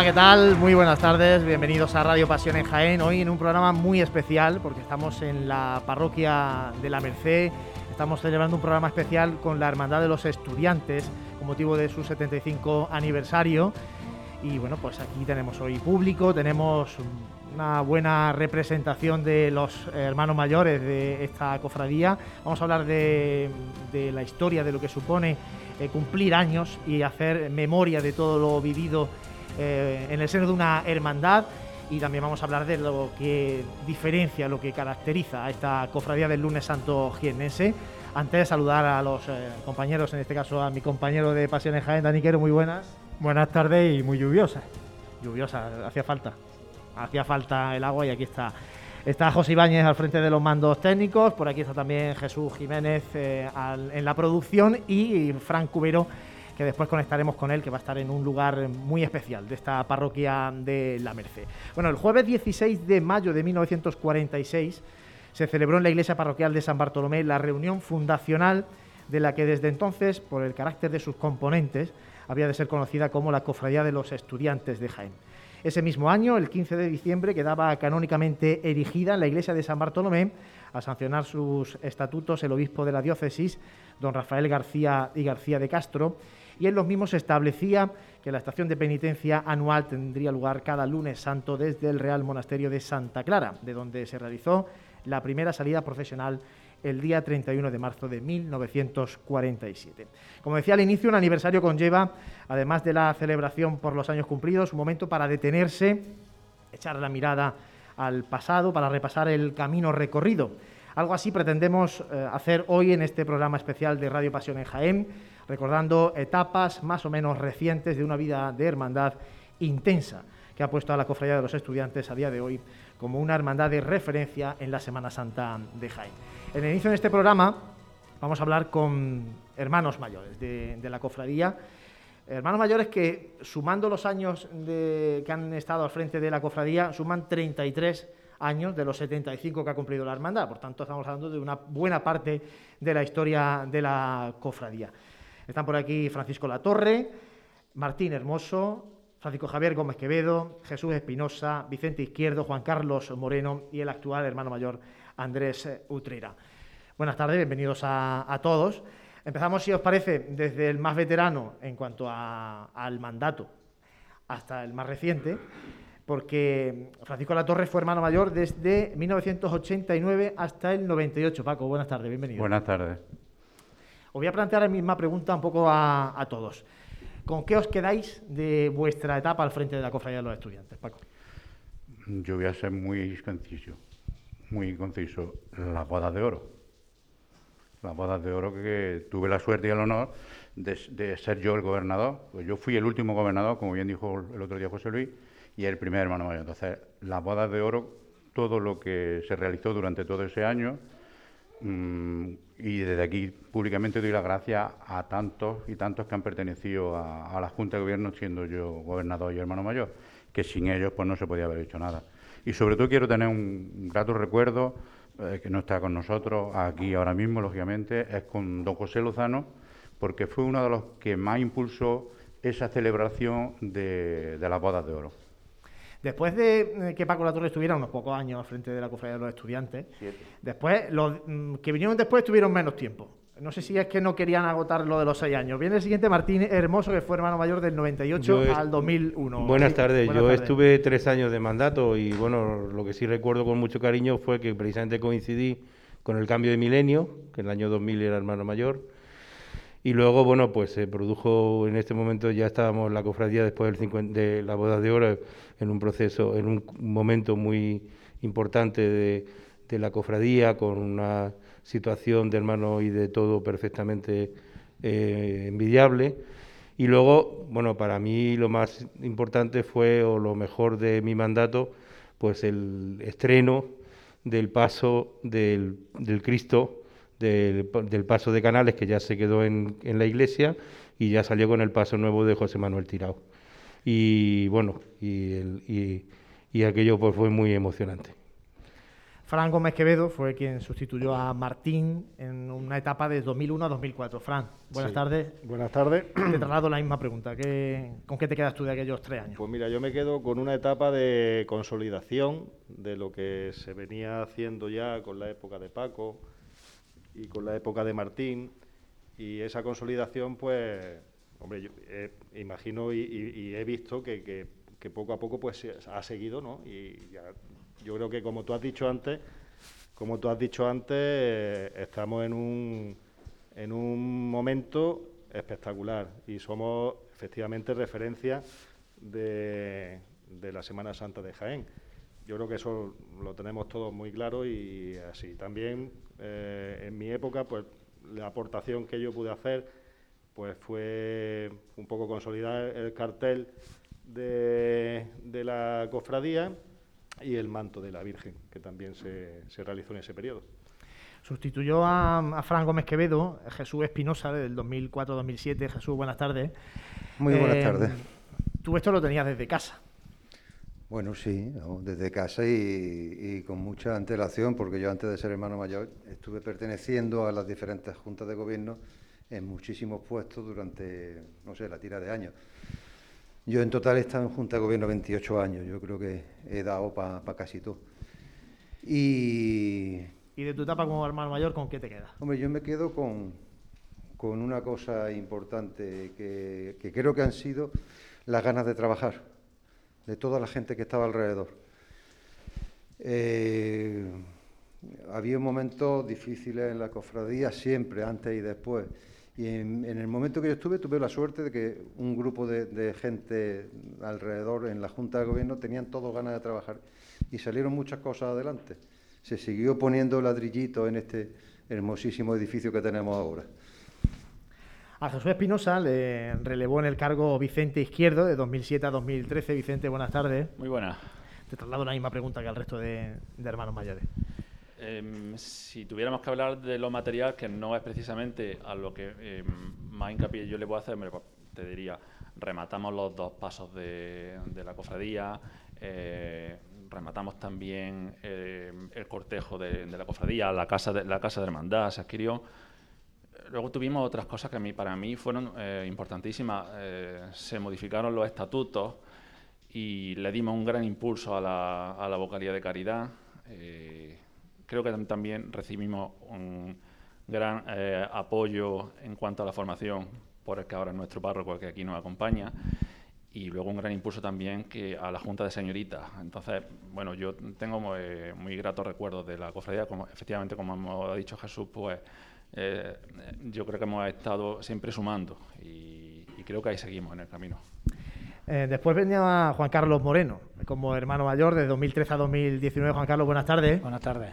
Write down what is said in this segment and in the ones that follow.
Hola, ¿qué tal? Muy buenas tardes, bienvenidos a Radio Pasión en Jaén. Hoy en un programa muy especial porque estamos en la parroquia de la Merced. Estamos celebrando un programa especial con la Hermandad de los Estudiantes con motivo de su 75 aniversario. Y bueno, pues aquí tenemos hoy público, tenemos una buena representación de los hermanos mayores de esta cofradía. Vamos a hablar de, de la historia, de lo que supone eh, cumplir años y hacer memoria de todo lo vivido eh, en el seno de una hermandad y también vamos a hablar de lo que diferencia, lo que caracteriza a esta cofradía del lunes santo jiennense. Antes de saludar a los eh, compañeros, en este caso a mi compañero de Pasiones Jaén, Daniquero, muy buenas. Buenas tardes y muy lluviosa. Lluviosa, hacía falta. Hacía falta el agua y aquí está. Está José Ibáñez al frente de los mandos técnicos, por aquí está también Jesús Jiménez eh, en la producción y Frank Cubero que después conectaremos con él, que va a estar en un lugar muy especial de esta parroquia de La Merced. Bueno, el jueves 16 de mayo de 1946 se celebró en la iglesia parroquial de San Bartolomé la reunión fundacional de la que desde entonces, por el carácter de sus componentes, había de ser conocida como la Cofradía de los Estudiantes de Jaén. Ese mismo año, el 15 de diciembre, quedaba canónicamente erigida en la iglesia de San Bartolomé a sancionar sus estatutos el obispo de la diócesis, don Rafael García y García de Castro, y en los mismos se establecía que la estación de penitencia anual tendría lugar cada lunes santo desde el Real Monasterio de Santa Clara, de donde se realizó la primera salida profesional el día 31 de marzo de 1947. Como decía al inicio, un aniversario conlleva, además de la celebración por los años cumplidos, un momento para detenerse, echar la mirada al pasado, para repasar el camino recorrido. Algo así pretendemos eh, hacer hoy en este programa especial de Radio Pasión en Jaén recordando etapas más o menos recientes de una vida de hermandad intensa que ha puesto a la Cofradía de los Estudiantes a día de hoy como una hermandad de referencia en la Semana Santa de Jaén. En el inicio de este programa vamos a hablar con hermanos mayores de, la Cofradía, hermanos mayores que sumando los años que han estado al frente de la Cofradía, suman 33 años de los 75 que ha cumplido la hermandad. Por tanto, estamos hablando de una buena parte de la historia de la cofradía. Están por aquí Francisco Latorre, Martín Hermoso, Francisco Javier Gómez Quevedo, Jesús Espinosa, Vicente Izquierdo, Juan Carlos Moreno y el actual hermano mayor Andrés Utrera. Buenas tardes, bienvenidos a, todos. Empezamos, si os parece, desde el más veterano en cuanto al mandato hasta el más reciente, porque Francisco Latorre fue hermano mayor desde 1989 hasta el 98. Paco, buenas tardes, bienvenido. Buenas tardes. Os voy a plantear la misma pregunta un poco a, todos. ¿Con qué os quedáis de vuestra etapa al frente de la Cofradía de los Estudiantes, Paco? Yo voy a ser muy conciso, muy conciso. La boda de oro. La boda de oro que tuve la suerte y el honor de, ser yo el gobernador. Pues yo fui el último gobernador, como bien dijo el otro día José Luis, y el primer hermano mayor. Entonces, la boda de oro, todo lo que se realizó durante todo ese año, y desde aquí públicamente doy las gracias a tantos y tantos que han pertenecido a, la Junta de Gobierno, siendo yo gobernador y hermano mayor, que sin ellos pues no se podía haber hecho nada. Y sobre todo quiero tener un grato recuerdo, eh, que no está con nosotros aquí ahora mismo, lógicamente, es con don José Lozano, porque fue uno de los que más impulsó esa celebración de, de las bodas de oro. Después de eh, que Paco Latorre estuviera unos pocos años al frente de la cofradía de los estudiantes, después los mm, que vinieron después tuvieron menos tiempo. No sé si es que no querían agotar lo de los seis años. Viene el siguiente Martín Hermoso, que fue hermano mayor del 98 al 2001. Buenas tardes. Yo estuve tres años de mandato y, bueno, lo que sí recuerdo con mucho cariño fue que precisamente coincidí con el cambio de milenio, que en el año 2000 era hermano mayor. Y luego, bueno, pues se produjo en este momento, ya estábamos la cofradía después del de la boda de oro, en un proceso, en un momento muy importante de, la cofradía, con una situación de hermano y de todo perfectamente eh, envidiable. Y luego, bueno, para mí lo más importante fue, o lo mejor de mi mandato, pues el estreno del paso del, Cristo, del, paso de Canales, que ya se quedó en, en la iglesia, y ya salió con el paso nuevo de José Manuel Tirao y bueno, y, aquello pues fue muy emocionante. Fran Gómez Quevedo fue quien sustituyó a Martín en una etapa de 2001 a 2004. Fran, buenas tardes. Buenas tardes. Te traslado la misma pregunta. ¿Con qué te quedas tú de aquellos tres años? Pues mira, yo me quedo con una etapa de consolidación de lo que se venía haciendo ya con la época de Paco y con la época de Martín. Y esa consolidación, pues, hombre, yo imagino y, he visto que, poco a poco pues ha seguido, ¿no? Y ya yo creo que como tú has dicho antes, como tú has dicho antes, eh, estamos en un, en un momento espectacular y somos efectivamente referencia de, la Semana Santa de Jaén. Yo creo que eso lo tenemos todos muy claro y así. También eh, en mi época, pues la aportación que yo pude hacer pues fue un poco consolidar el cartel de, de la cofradía y el manto de la Virgen, que también se, realizó en ese periodo. Sustituyó a, Fran Gómez Quevedo, Jesús Espinosa, del 2004-2007. Jesús, buenas tardes. Muy buenas eh, tardes. Tú esto lo tenías desde casa. Bueno, sí, desde casa y, con mucha antelación, porque yo antes de ser hermano mayor estuve perteneciendo a las diferentes juntas de gobierno en muchísimos puestos durante, no sé, la tira de años. Yo en total he estado en Junta de Gobierno 28 años, yo creo que he dado para casi todo. Y... ¿Y de tu etapa como hermano mayor, con qué te quedas? Hombre, yo me quedo con, con una cosa importante que, creo que han sido las ganas de trabajar de toda la gente que estaba alrededor. Eh, había momentos difíciles en la cofradía, siempre, antes y después. Y en, el momento que yo estuve, tuve la suerte de que un grupo de, gente alrededor en la Junta de Gobierno tenían todos ganas de trabajar y salieron muchas cosas adelante. Se siguió poniendo ladrillitos en este hermosísimo edificio que tenemos ahora. A Jesús Espinosa le relevó en el cargo Vicente Izquierdo de 2007 a 2013. Vicente, buenas tardes. Muy buenas. Te traslado la misma pregunta que al resto de hermanos mayores. Em, si tuviéramos que hablar de lo material, que no es precisamente a lo que em, más hincapié yo le puedo hacer, pues, te diría, rematamos los dos pasos de, la cofradía, eh, rematamos también em, el cortejo de, la cofradía, la casa de, la casa de hermandad se adquirió. Luego tuvimos otras cosas que a mí, para mí fueron eh, importantísimas. Eh, se modificaron los estatutos y le dimos un gran impulso a la, a la vocalía de caridad creo que también recibimos un gran eh, apoyo en cuanto a la formación por el que ahora es nuestro párroco que aquí nos acompaña y luego un gran impulso también que a la Junta de Señoritas. Entonces, bueno, yo tengo muy, gratos recuerdos de la cofradía, como efectivamente, como ha dicho Jesús, pues eh, yo creo que hemos estado siempre sumando y, creo que ahí seguimos en el camino. Eh, después venía Juan Carlos Moreno, como hermano mayor de 2013 a 2019. Juan Carlos, buenas tardes. Buenas tardes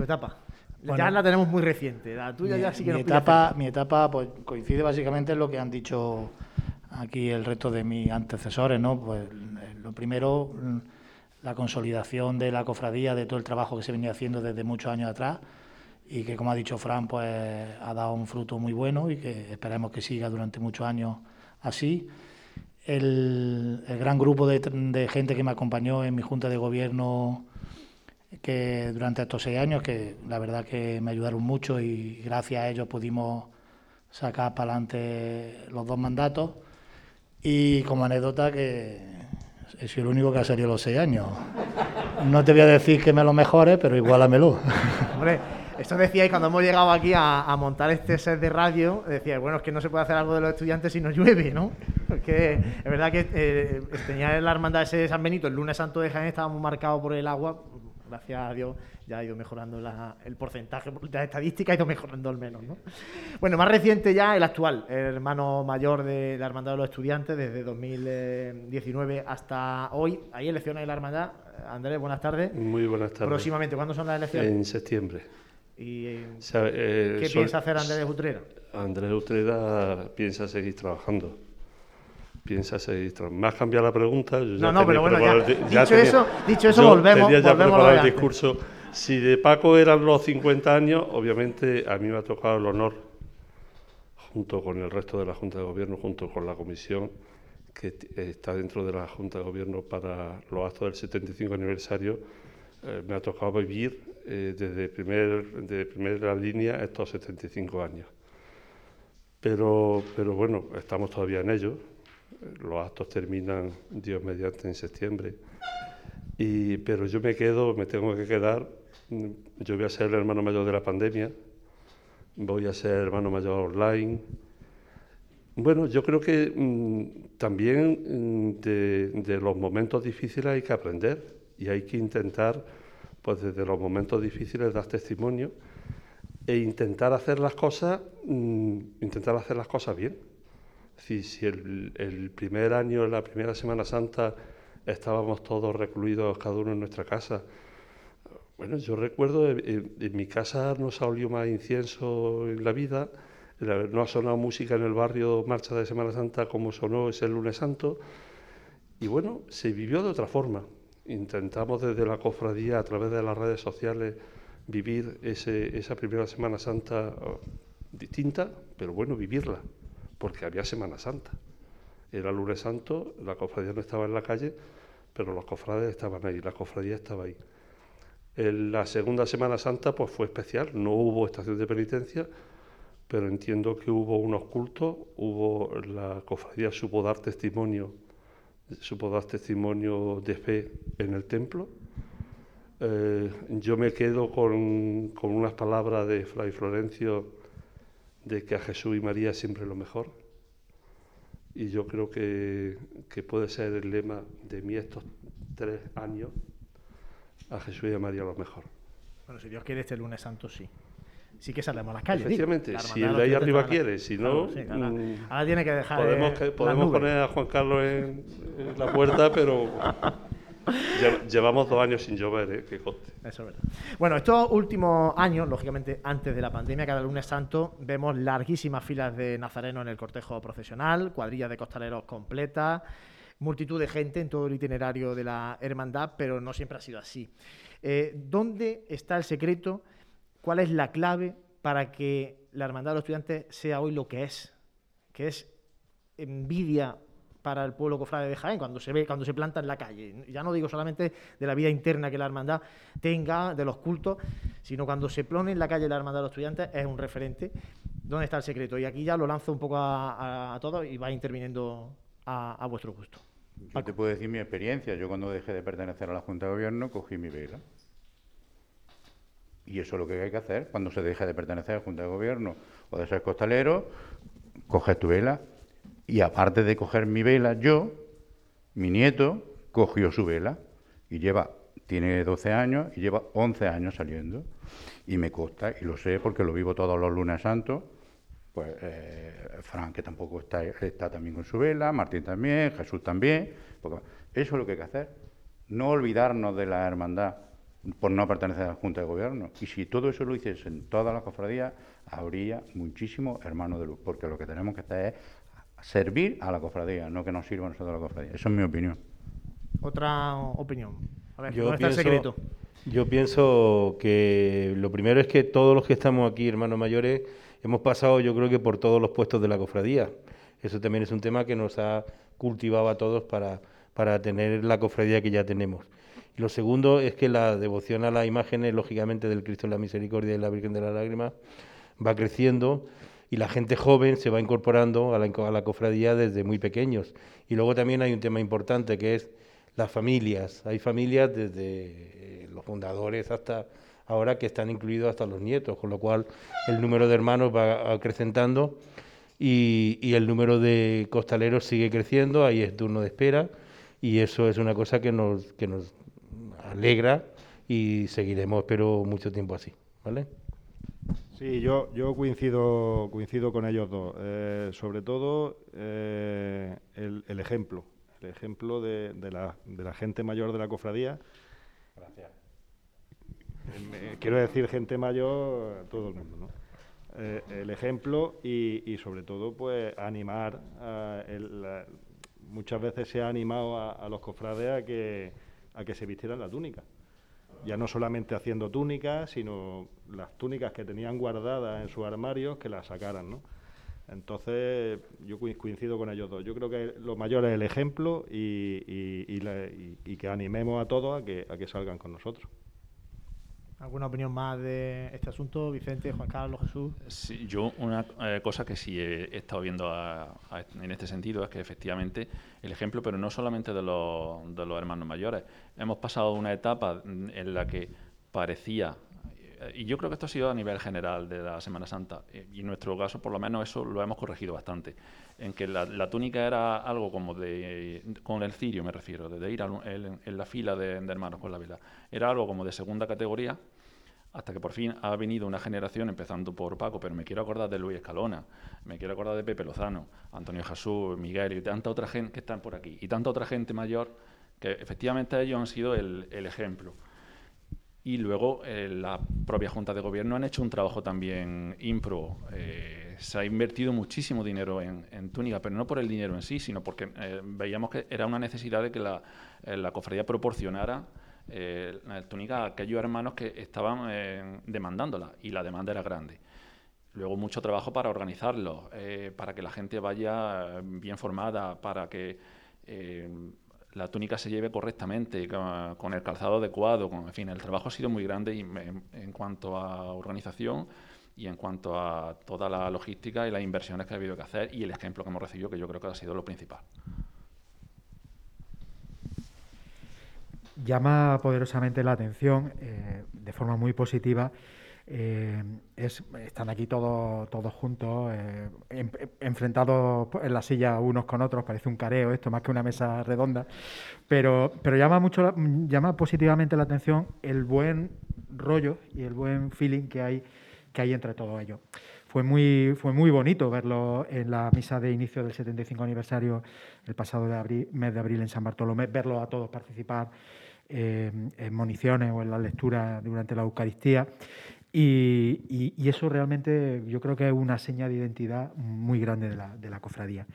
tu etapa. ya la tenemos muy reciente, la tuya ya sí que mi etapa, Mi etapa pues, coincide básicamente en lo que han dicho aquí el resto de mis antecesores, ¿no? Pues eh, lo primero, mm, la consolidación de la cofradía, de todo el trabajo que se venía haciendo desde muchos años atrás y que, como ha dicho Fran, pues ha dado un fruto muy bueno y que esperemos que siga durante muchos años así. El, gran grupo de, de gente que me acompañó en mi junta de gobierno que durante estos seis años, que la verdad que me ayudaron mucho y gracias a ellos pudimos sacar para adelante los dos mandatos. Y como anécdota que he sido el único que ha salido los seis años. No te voy a decir que me lo mejore, pero igualamelo. Hombre, esto decíais cuando hemos llegado aquí a, montar este set de radio, decíais, bueno, es que no se puede hacer algo de los estudiantes si no llueve, ¿no? Porque es verdad que eh, tenía la hermandad ese de San Benito, el lunes santo de Jaén estaba muy marcado por el agua, gracias a Dios ya ha ido mejorando el porcentaje, la estadística ha ido mejorando al menos. ¿no? Bueno, más reciente ya el actual, el hermano mayor de la Hermandad de los Estudiantes, desde 2019 hasta hoy. Hay elecciones en la Hermandad. Andrés, buenas tardes. Muy buenas tardes. Próximamente, ¿cuándo son las elecciones? En septiembre. ¿Y eh, qué piensa hacer Andrés Utrera? Andrés Utrera piensa seguir trabajando piensa seguir. ¿Me has cambiado la pregunta? no, no, pero bueno, ya, dicho, eso, dicho eso, volvemos. Tenía ya preparado el discurso. Si de Paco eran los 50 años, obviamente a mí me ha tocado el honor, junto con el resto de la Junta de Gobierno, junto con la comisión que está dentro de la Junta de Gobierno para los actos del 75 aniversario, eh, me ha tocado vivir eh, desde primer, de primera línea estos 75 años. Pero, pero bueno, estamos todavía en ello. Los actos terminan, Dios mediante, en septiembre. Y, pero yo me quedo, me tengo que quedar. mm, Yo voy a ser el hermano mayor de la pandemia, voy a ser hermano mayor online. Bueno, yo creo que mm, también mm, de los momentos difíciles hay que aprender y hay que intentar, pues desde los momentos difíciles, dar testimonio e intentar hacer las cosas, mm, intentar hacer las cosas bien. Decir, si el, primer año, la primera Semana Santa, estábamos todos recluidos, cada uno en nuestra casa. Bueno, yo recuerdo, en, en- en mi casa no se olió más incienso en la vida, no ha sonado música en el barrio Marcha de Semana Santa como sonó ese lunes santo, y bueno, se vivió de otra forma. Intentamos desde la cofradía, a través de las redes sociales, vivir esa primera Semana Santa oh, distinta, pero bueno, vivirla, porque había Semana Santa. Era lunes santo, la cofradía no estaba en la calle, pero los cofrades estaban ahí, la cofradía estaba ahí. En la segunda Semana Santa pues fue especial, no hubo estación de penitencia, pero entiendo que hubo unos cultos, hubo la cofradía supo dar testimonio, supo dar testimonio de fe en el templo. Eh, yo me quedo con, con unas palabras de Fray Florencio de que a Jesús y María siempre lo mejor. Y yo creo que, que puede ser el lema de mí estos tres años, a Jesús y a María lo mejor. Bueno, si Dios quiere, este lunes santo sí. Sí que saldremos a las calles. digo. Efectivamente, La si el de ahí arriba quiere, si Claro, no, sí, mm, ahora tiene que dejar podemos, eh, que- podemos poner a Juan Carlos en, en la puerta, pero lle- llevamos dos años sin llover, ¿eh? que conste. Eso es verdad. Bueno, estos últimos años, lógicamente antes de la pandemia, cada lunes santo, vemos larguísimas filas de nazarenos en el cortejo procesional, cuadrillas de costaleros completas, multitud de gente en todo el itinerario de la hermandad, pero no siempre ha sido así. Eh, ¿Dónde está el secreto? ¿Cuál es la clave para que la hermandad de los estudiantes sea hoy lo que es? Que es envidia para el pueblo cofrade de Jaén cuando se ve, cuando se planta en la calle. Ya no digo solamente de la vida interna que la hermandad tenga, de los cultos, sino cuando se pone en la calle la hermandad de los estudiantes es un referente. ¿Dónde está el secreto? Y aquí ya lo lanzo un poco a, a- a todos y va interviniendo a, a vuestro gusto. Yo te puedo decir mi experiencia. Yo cuando dejé de pertenecer a la Junta de Gobierno cogí mi vela. Y eso es lo que hay que hacer. Cuando se deje de pertenecer a la Junta de Gobierno o de ser costalero, coges tu vela. Y aparte de coger mi vela, yo, mi nieto, cogió su vela. Y lleva, tiene 12 años y lleva 11 años saliendo. Y me consta, y lo sé porque lo vivo todos los lunes santos. Pues eh, Fran, que tampoco está, está también con su vela, Martín también, Jesús también. porque eso es lo que hay que hacer. No olvidarnos de la hermandad por no pertenecer a la Junta de Gobierno. Y si todo eso lo hiciesen todas las cofradías, habría muchísimos hermanos de luz, porque lo que tenemos que hacer es servir a la cofradía, no que nos sirva a nosotros la cofradía. Eso es mi opinión. Otra opinión. A ver, Yo ¿dónde está el pienso- secreto? Yo pienso que lo primero es que todos los que estamos aquí, hermanos mayores, hemos pasado yo creo que por todos los puestos de la cofradía. Eso también es un tema que nos ha cultivado a todos para, para tener la cofradía que ya tenemos. Y lo segundo es que la devoción a las imágenes, lógicamente, del Cristo de la Misericordia y la Virgen de la Lágrima va creciendo y la gente joven se va incorporando a la, a la cofradía desde muy pequeños. Y luego también hay un tema importante que es las familias. Hay familias desde eh, los fundadores hasta ahora que están incluidos hasta los nietos, con lo cual el número de hermanos va acrecentando y, y el número de costaleros sigue creciendo, ahí es turno de espera y eso es una cosa que nos, que nos alegra y seguiremos, pero mucho tiempo así, ¿vale? Sí, yo, yo coincido, coincido con ellos dos. Eh, sobre todo eh, el, el ejemplo, el ejemplo de, de la, de la gente mayor de la cofradía. Gracias. Eh, quiero decir gente mayor, todo el mundo, ¿no? El ejemplo y, y sobre todo pues animar a el- la- muchas veces se ha animado a, a los cofrades a que a que se vistieran la túnica. Ya no solamente haciendo túnicas sino las túnicas que tenían guardadas en sus armarios que las sacaran ¿no? entonces yo coi- coincido con ellos dos. Yo creo que lo mayor es el ejemplo y- y que animemos a todos a que a que salgan con nosotros ¿Alguna opinión más de este asunto, Vicente, Juan Carlos, Jesús? Sí, yo una eh, cosa que sí he, estado viendo en este sentido es que efectivamente el ejemplo, pero no solamente de los, de los hermanos mayores, hemos pasado una etapa en la que parecía y yo creo que esto ha sido a nivel general de la Semana Santa, eh, y en nuestro caso por lo menos eso lo hemos corregido bastante, en que la, túnica era algo como de, con el cirio me refiero, de, ir en, la fila de, hermanos con la vela, era algo como de segunda categoría, hasta que por fin ha venido una generación, empezando por Paco, pero me quiero acordar de Luis Escalona, me quiero acordar de Pepe Lozano, Antonio Jesús, Miguel y tanta otra gente que están por aquí, y tanta otra gente mayor que efectivamente ellos han sido el ejemplo. Y luego eh, la propia Junta de Gobierno han hecho un trabajo también impro. Eh, se ha invertido muchísimo dinero en, Túnica, pero no por el dinero en sí, sino porque eh, veíamos que era una necesidad de que la, la cofradía proporcionara la túnica a aquellos hermanos que estaban demandándola, y la demanda era grande. Luego mucho trabajo para organizarlo, para que la gente vaya bien formada, para que la túnica se lleve correctamente, con, el calzado adecuado, con, en fin, el trabajo ha sido muy grande en, cuanto a organización y en cuanto a toda la logística y las inversiones que ha habido que hacer y el ejemplo que hemos recibido, que yo creo que ha sido lo principal. Llama poderosamente la atención, eh, de forma muy positiva, eh, es, están aquí todos, todos juntos, eh, enfrentados en la silla unos con otros, parece un careo esto más que una mesa redonda, pero, pero llama, mucho, llama positivamente la atención el buen rollo y el buen feeling que hay, que hay entre todos ellos. Fue muy, fue muy bonito verlo en la misa de inicio del 75 aniversario el pasado de mes de abril en San Bartolomé, verlo a todos participar eh, en municiones o en la lectura durante la Eucaristía y, eso realmente yo creo que es una seña de identidad muy grande de la, de la cofradía.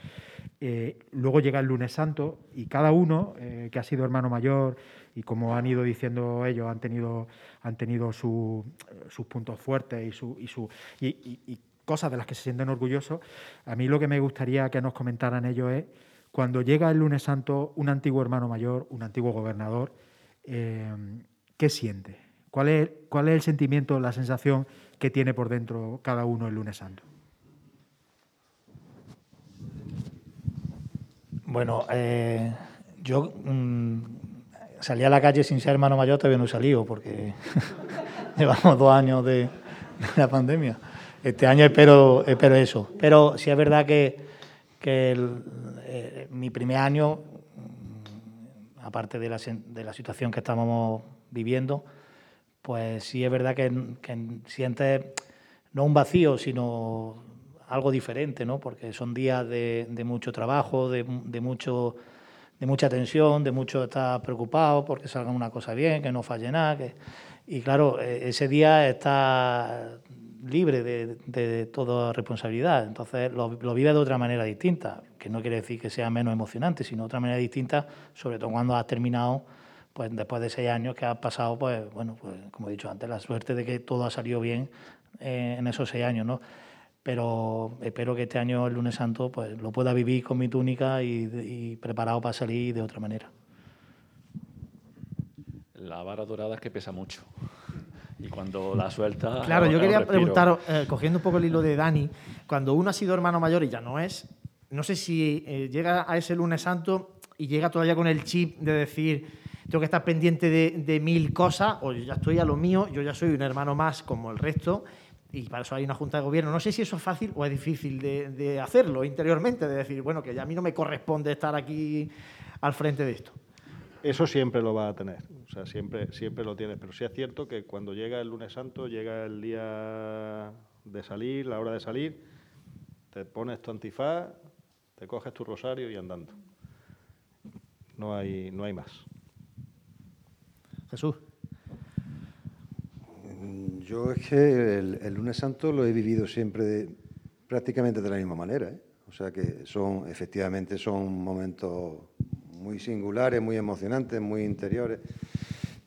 Eh, luego llega el lunes santo y cada uno eh, que ha sido hermano mayor y como han ido diciendo ellos, han tenido, han tenido sus puntos fuertes y, su, y, su, y, cosas de las que se sienten orgullosos. A mí lo que me gustaría que nos comentaran ellos es cuando llega el lunes santo un antiguo hermano mayor, un antiguo gobernador, eh, ¿qué siente? ¿Cuál es, ¿Cuál es el sentimiento, la sensación que tiene por dentro cada uno el lunes santo? Bueno, eh, yo mm, salí a la calle sin ser hermano mayor, todavía no he salido porque llevamos dos años de, la pandemia. Este año espero, espero eso. Pero sí es verdad que, eh, mi primer año, aparte de la, de la situación que estábamos viviendo, pues sí es verdad que, sientes no un vacío, sino algo diferente, ¿no? Porque son días de, mucho trabajo, de, mucho, de mucha tensión, de mucho estar preocupado porque salga una cosa bien, que no falle nada. Que, y claro, e, ese día está libre de, toda responsabilidad, entonces lo, lo vive de otra manera distinta, que no quiere decir que sea menos emocionante, sino de otra manera distinta, sobre todo cuando has terminado pues después de seis años que ha pasado, pues bueno, pues como he dicho antes, la suerte de que todo ha salido bien eh, en esos seis años, ¿no? Pero espero que este año, el lunes santo, pues lo pueda vivir con mi túnica y, preparado para salir de otra manera. La vara dorada es que pesa mucho. Y cuando la suelta. Claro, yo quería preguntaros, eh, cogiendo un poco el hilo de Dani, cuando uno ha sido hermano mayor y ya no es, no sé si eh, llega a ese lunes santo y llega todavía con el chip de decir tengo que estar pendiente de, mil cosas, o yo ya estoy a lo mío, yo ya soy un hermano más como el resto, y para eso hay una junta de gobierno. No sé si eso es fácil o es difícil de, hacerlo interiormente, de decir, bueno, que ya a mí no me corresponde estar aquí al frente de esto. Eso siempre lo va a tener, o sea, siempre, siempre lo tienes, pero sí es cierto que cuando llega el lunes santo, llega el día de salir, la hora de salir, te pones tu antifaz, te coges tu rosario y andando. No hay, no hay más. Jesús. Yo es que el, lunes santo lo he vivido siempre prácticamente de la misma manera. ¿eh? O sea que son, efectivamente, son momentos muy singulares, muy emocionantes, muy interiores.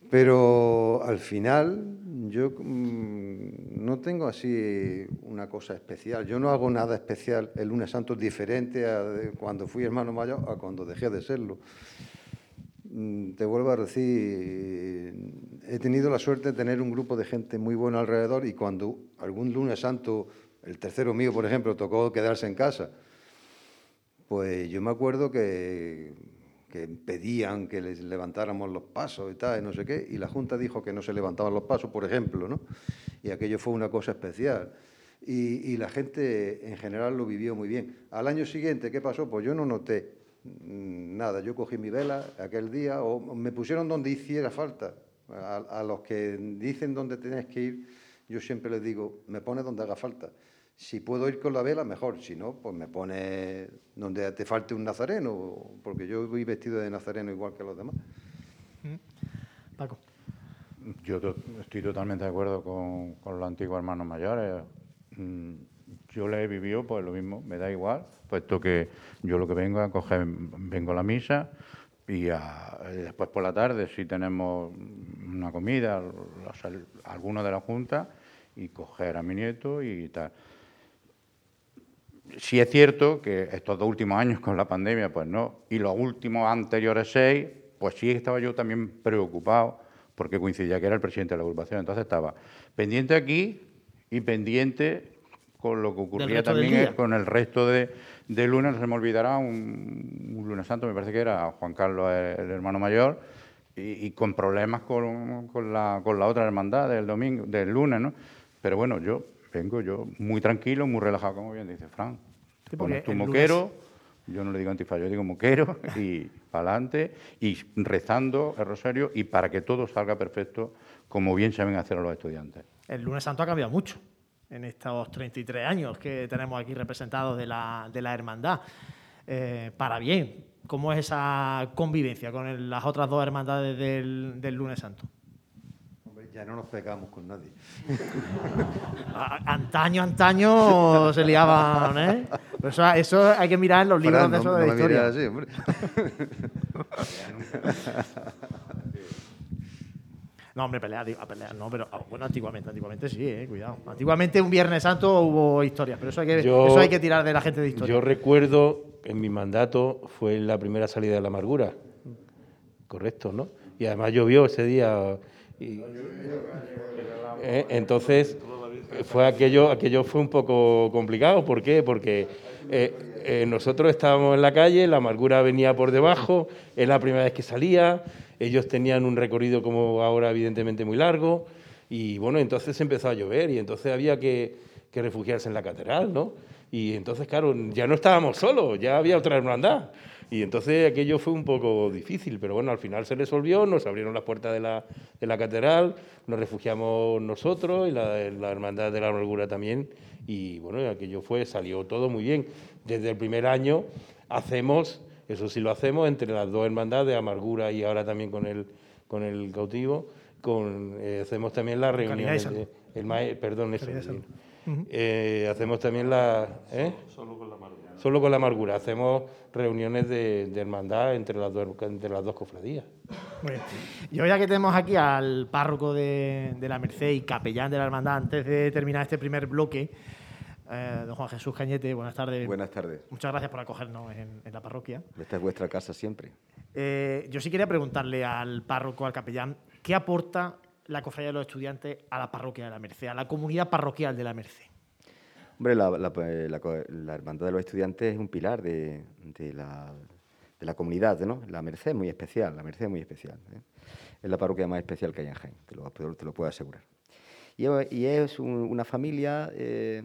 Pero al final yo mm, no tengo así una cosa especial. Yo no hago nada especial el lunes santo diferente a cuando fui hermano mayor a cuando dejé de serlo. mm, te vuelvo a decir, he tenido la suerte de tener un grupo de gente muy bueno alrededor y cuando algún lunes santo, el tercero mío, por ejemplo, tocó quedarse en casa, pues yo me acuerdo que, que pedían que les levantáramos los pasos y tal, y no sé qué, y la Junta dijo que no se levantaban los pasos, por ejemplo, ¿no? Y aquello fue una cosa especial. Y, la gente en general lo vivió muy bien. Al año siguiente, ¿qué pasó? Pues yo no noté mm, nada. Yo cogí mi vela aquel día, o me pusieron donde hiciera falta. A, a los que dicen dónde tenés que ir, yo siempre les digo, me pone donde haga falta. Si puedo ir con la vela, mejor. Si no, pues me pone donde te falte un nazareno, porque yo voy vestido de nazareno igual que los demás. Paco. Yo to- estoy totalmente de acuerdo con, con los antiguos hermanos mayores. Mm, Yo le he vivido pues lo mismo, me da igual, puesto que yo lo que vengo a coger, vengo a la misa y a- y después por la tarde si tenemos una comida, los- alguno de la Junta, y coger a mi nieto y tal. Sí es cierto que estos dos últimos años con la pandemia, pues no, y los últimos anteriores seis, pues sí estaba yo también preocupado, porque coincidía que era el presidente de la agrupación, entonces estaba pendiente aquí y pendiente con lo que ocurría también con el resto de, de lunes, no se me olvidará, un, un lunes santo, me parece que era Juan Carlos, el, el hermano mayor, y, y con problemas con, con la, con la otra hermandad del domingo, del lunes, ¿no? Pero bueno, yo vengo yo muy tranquilo, muy relajado, como bien dice Fran. Sí, pones tu lunes- moquero, yo no le digo antifaz, yo digo moquero, y para adelante, y rezando el rosario, y para que todo salga perfecto, como bien saben hacer los estudiantes. El lunes santo ha cambiado mucho en estos 33 años que tenemos aquí representados de la, de la hermandad. Eh, para bien, ¿cómo es esa convivencia con el- las otras dos hermandades del, del lunes santo? Ya no nos pegamos con nadie. Antaño, antaño se liaban, ¿eh? Pero eso, eso hay que mirar en los libros Fran, de eso no- de la historia. así, hombre. No, hombre, pelear, digo, a pelear, no, pero ah, bueno, antiguamente, antiguamente sí, eh, cuidado. Antiguamente un Viernes Santo hubo historias, pero eso hay que, Yo- eso hay que tirar de la gente de historia. Yo recuerdo en mi mandato fue la primera salida de la amargura. Correcto, ¿no? Y además llovió ese día. Eh, entonces, fue aquello, aquello fue un poco complicado. ¿Por qué? Porque eh, eh, nosotros estábamos en la calle, la amargura venía por debajo, es la primera vez que salía, ellos tenían un recorrido como ahora evidentemente muy largo, y bueno, entonces empezó a llover y entonces había que, que refugiarse en la catedral, ¿no? Y entonces, claro, ya no estábamos solos, ya había otra hermandad. Y entonces aquello fue un poco difícil, pero bueno, al final se resolvió, nos abrieron las puertas de la, de la catedral, nos refugiamos nosotros y la, la hermandad de la amargura también. Y bueno, aquello fue, salió todo muy bien. Desde el primer año hacemos, eso sí lo hacemos, entre las dos hermandades de amargura y ahora también con el, con el cautivo, con, eh, hacemos también las reuniones. De- el mae- perdón, eso. Eh, hacemos también la. ¿eh? Solo con la. Solo con la amargura. Hacemos reuniones de, de hermandad entre las, dos, entre las dos cofradías. Y hoy ya que tenemos aquí al párroco de, de la Merced y capellán de la hermandad, antes de terminar este primer bloque, eh, don Juan Jesús Cañete, buenas tardes. Buenas tardes. Muchas gracias por acogernos en, en la parroquia. Esta es vuestra casa siempre. Eh, yo sí quería preguntarle al párroco, al capellán, ¿qué aporta la cofradía de los estudiantes a la parroquia de la Merced, a la comunidad parroquial de la Merced? Hombre, pues, la Hermandad de los Estudiantes es un pilar de, la, comunidad, ¿no? La Merced es muy especial, la Merced es muy especial. ¿eh? Es la parroquia más especial que hay en Jaén, te lo, te lo puedo asegurar. Y, es- una familia, eh,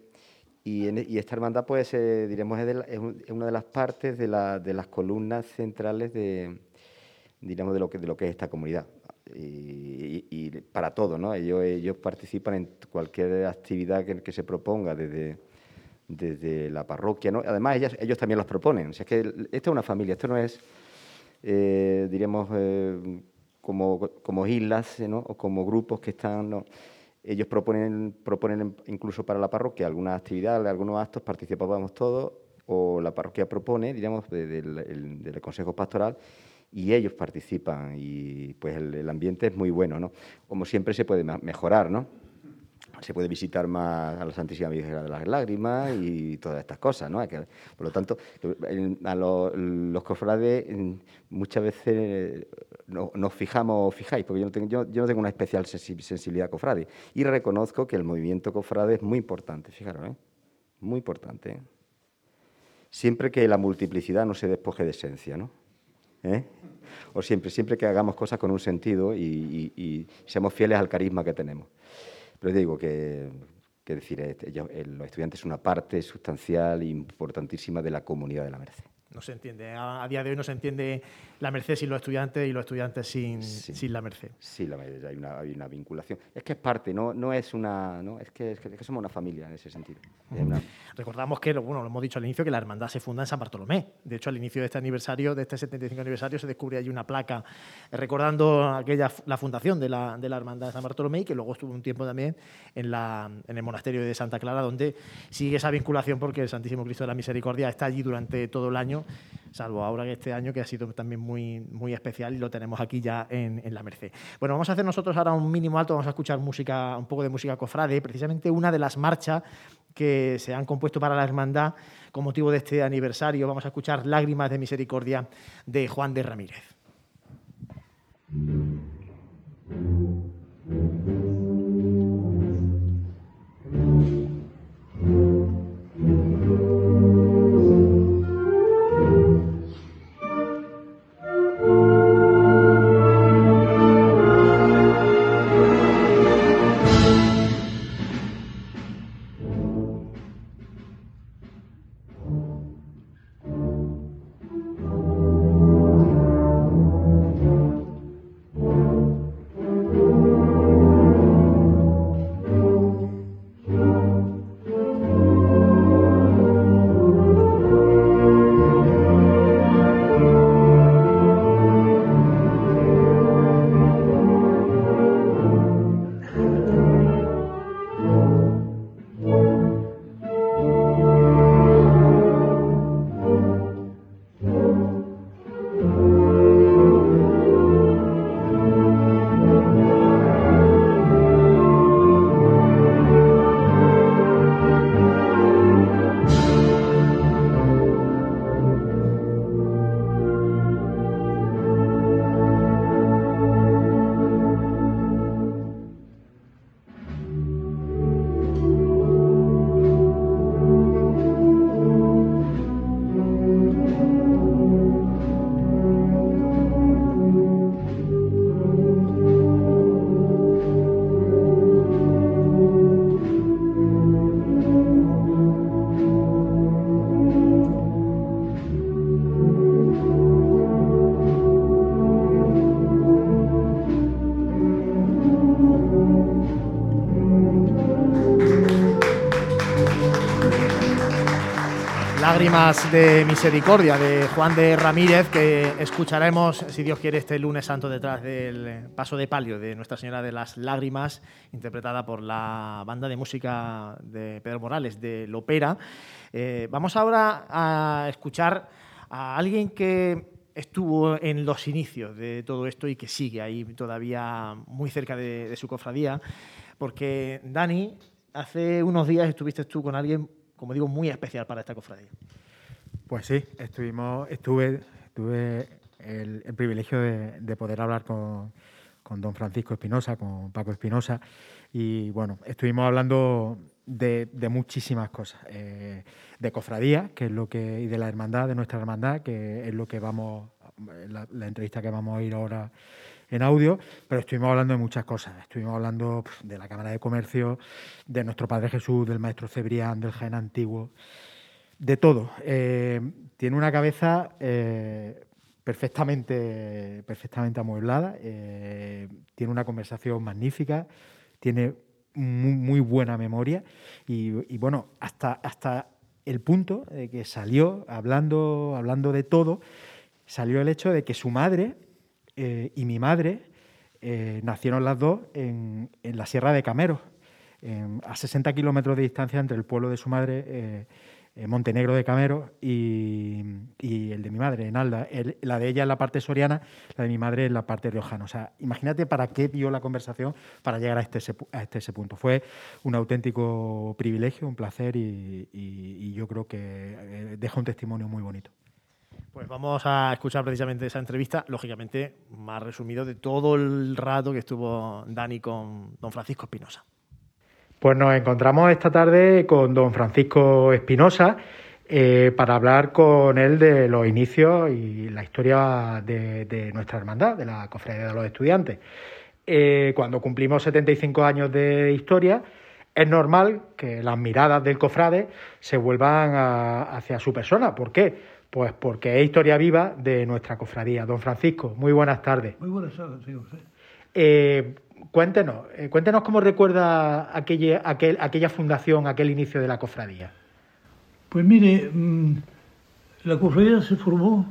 y, esta hermandad, pues, eh, diremos, es, una de las partes de, la- de las columnas centrales de, que, de lo que es esta comunidad. Y, para todo, ¿no? Ellos, ellos participan en cualquier actividad que, se proponga desde, desde la parroquia, ¿no? Además, ellas- ellos también las proponen. O es que esto es una familia, esto no es, eh, diremos, eh, como, como islas, ¿no? O como grupos que están, ¿no? Ellos proponen, proponen incluso para la parroquia algunas actividades, algunos actos, participábamos todos, o la parroquia propone, digamos, de- del, el- del Consejo Pastoral, y ellos participan, y pues el, ambiente es muy bueno, ¿no? Como siempre se puede mejorar, ¿no? se puede visitar más a la Santísima Virgen de las Lágrimas y todas estas cosas, ¿no? Por lo tanto, a los, cofrades muchas veces no, nos fijamos, fijáis, porque yo no, tengo, yo, no tengo una especial sensibilidad cofrade y reconozco que el movimiento cofrade es muy importante, fijaros, ¿eh? Muy importante. ¿eh? Siempre que la multiplicidad no se despoje de esencia, ¿no? ¿Eh? O siempre, siempre que hagamos cosas con un sentido y, y seamos fieles al carisma que tenemos. Pero digo que, que decir, este, los estudiantes son una parte sustancial e importantísima de la comunidad de la Merced no se entiende. A, día de hoy no se entiende la Merced sin los estudiantes y los estudiantes sin, sin la Merced. Sí, la, hay, una, hay una vinculación. Es que es parte, no, no es una. ¿no? Es, que, es, que, somos una familia en ese sentido. Recordamos que, bueno, lo hemos dicho al inicio, que la hermandad se funda en San Bartolomé. De hecho, al inicio de este aniversario, de este 75 aniversario, se descubre allí una placa recordando aquella, la fundación de la, de la hermandad de San Bartolomé y que luego estuvo un tiempo también en, la, en el monasterio de Santa Clara, donde sigue esa vinculación porque el Santísimo Cristo de la Misericordia está allí durante todo el año salvo ahora que este año que ha sido también muy, muy especial y lo tenemos aquí ya en, la Merced. Bueno, vamos a hacer nosotros ahora un mínimo alto, vamos a escuchar música, un poco de música cofrade, precisamente una de las marchas que se han compuesto para la hermandad con motivo de este aniversario. Vamos a escuchar Lágrimas de Misericordia de Juan de Ramírez. Lágrimas de Misericordia de Juan de Ramírez, que escucharemos, si Dios quiere, este lunes santo detrás del paso de palio de Nuestra Señora de las Lágrimas, interpretada por la banda de música de Pedro Morales, de Lopera. Eh, vamos ahora a escuchar a alguien que estuvo en los inicios de todo esto y que sigue ahí todavía muy cerca de, de su cofradía, porque Dani, hace unos días estuviste tú con alguien como digo, muy especial para esta cofradía. Pues sí, estuvimos, estuve, tuve el, privilegio de, poder hablar con, don Francisco Espinosa, con Paco Espinosa, y bueno, estuvimos hablando de, muchísimas cosas, eh, de cofradía, que es lo que, y de la hermandad, de nuestra hermandad, que es lo que vamos, la, la entrevista que vamos a ir ahora en audio, pero estuvimos hablando de muchas cosas. Estuvimos hablando de la Cámara de Comercio, de nuestro Padre Jesús, del Maestro Cebrián, del Jaén Antiguo, de todo. Eh, tiene una cabeza eh, perfectamente, perfectamente amueblada, eh, tiene una conversación magnífica, tiene muy, buena memoria y, bueno, hasta, hasta el punto de que salió, hablando, hablando de todo, salió el hecho de que su madre eh, y mi madre eh, nacieron las dos en, la Sierra de Cameros, a 60 kilómetros de distancia entre el pueblo de su madre, eh, Montenegro de Camero y, el de mi madre, en Alda. la de ella en la parte soriana, la de mi madre en la parte riojana. O sea, imagínate para qué dio la conversación para llegar a este, a este ese punto. Fue un auténtico privilegio, un placer y, yo creo que deja un testimonio muy bonito. Pues vamos a escuchar precisamente esa entrevista, lógicamente más resumido de todo el rato que estuvo Dani con don Francisco Espinosa. Pues nos encontramos esta tarde con don Francisco Espinosa eh, para hablar con él de los inicios y la historia de, nuestra hermandad, de la Cofradía de los Estudiantes. Eh, cuando cumplimos 75 años de historia, es normal que las miradas del cofrade se vuelvan hacia su persona. ¿Por qué? Pues porque es historia viva de nuestra cofradía. Don Francisco, muy buenas tardes. Muy buenas tardes, señor. Eh, cuéntenos, eh, cuéntenos cómo recuerda aquella, aquel, aquella fundación, aquel inicio de la cofradía. Pues mire, mm, la cofradía se formó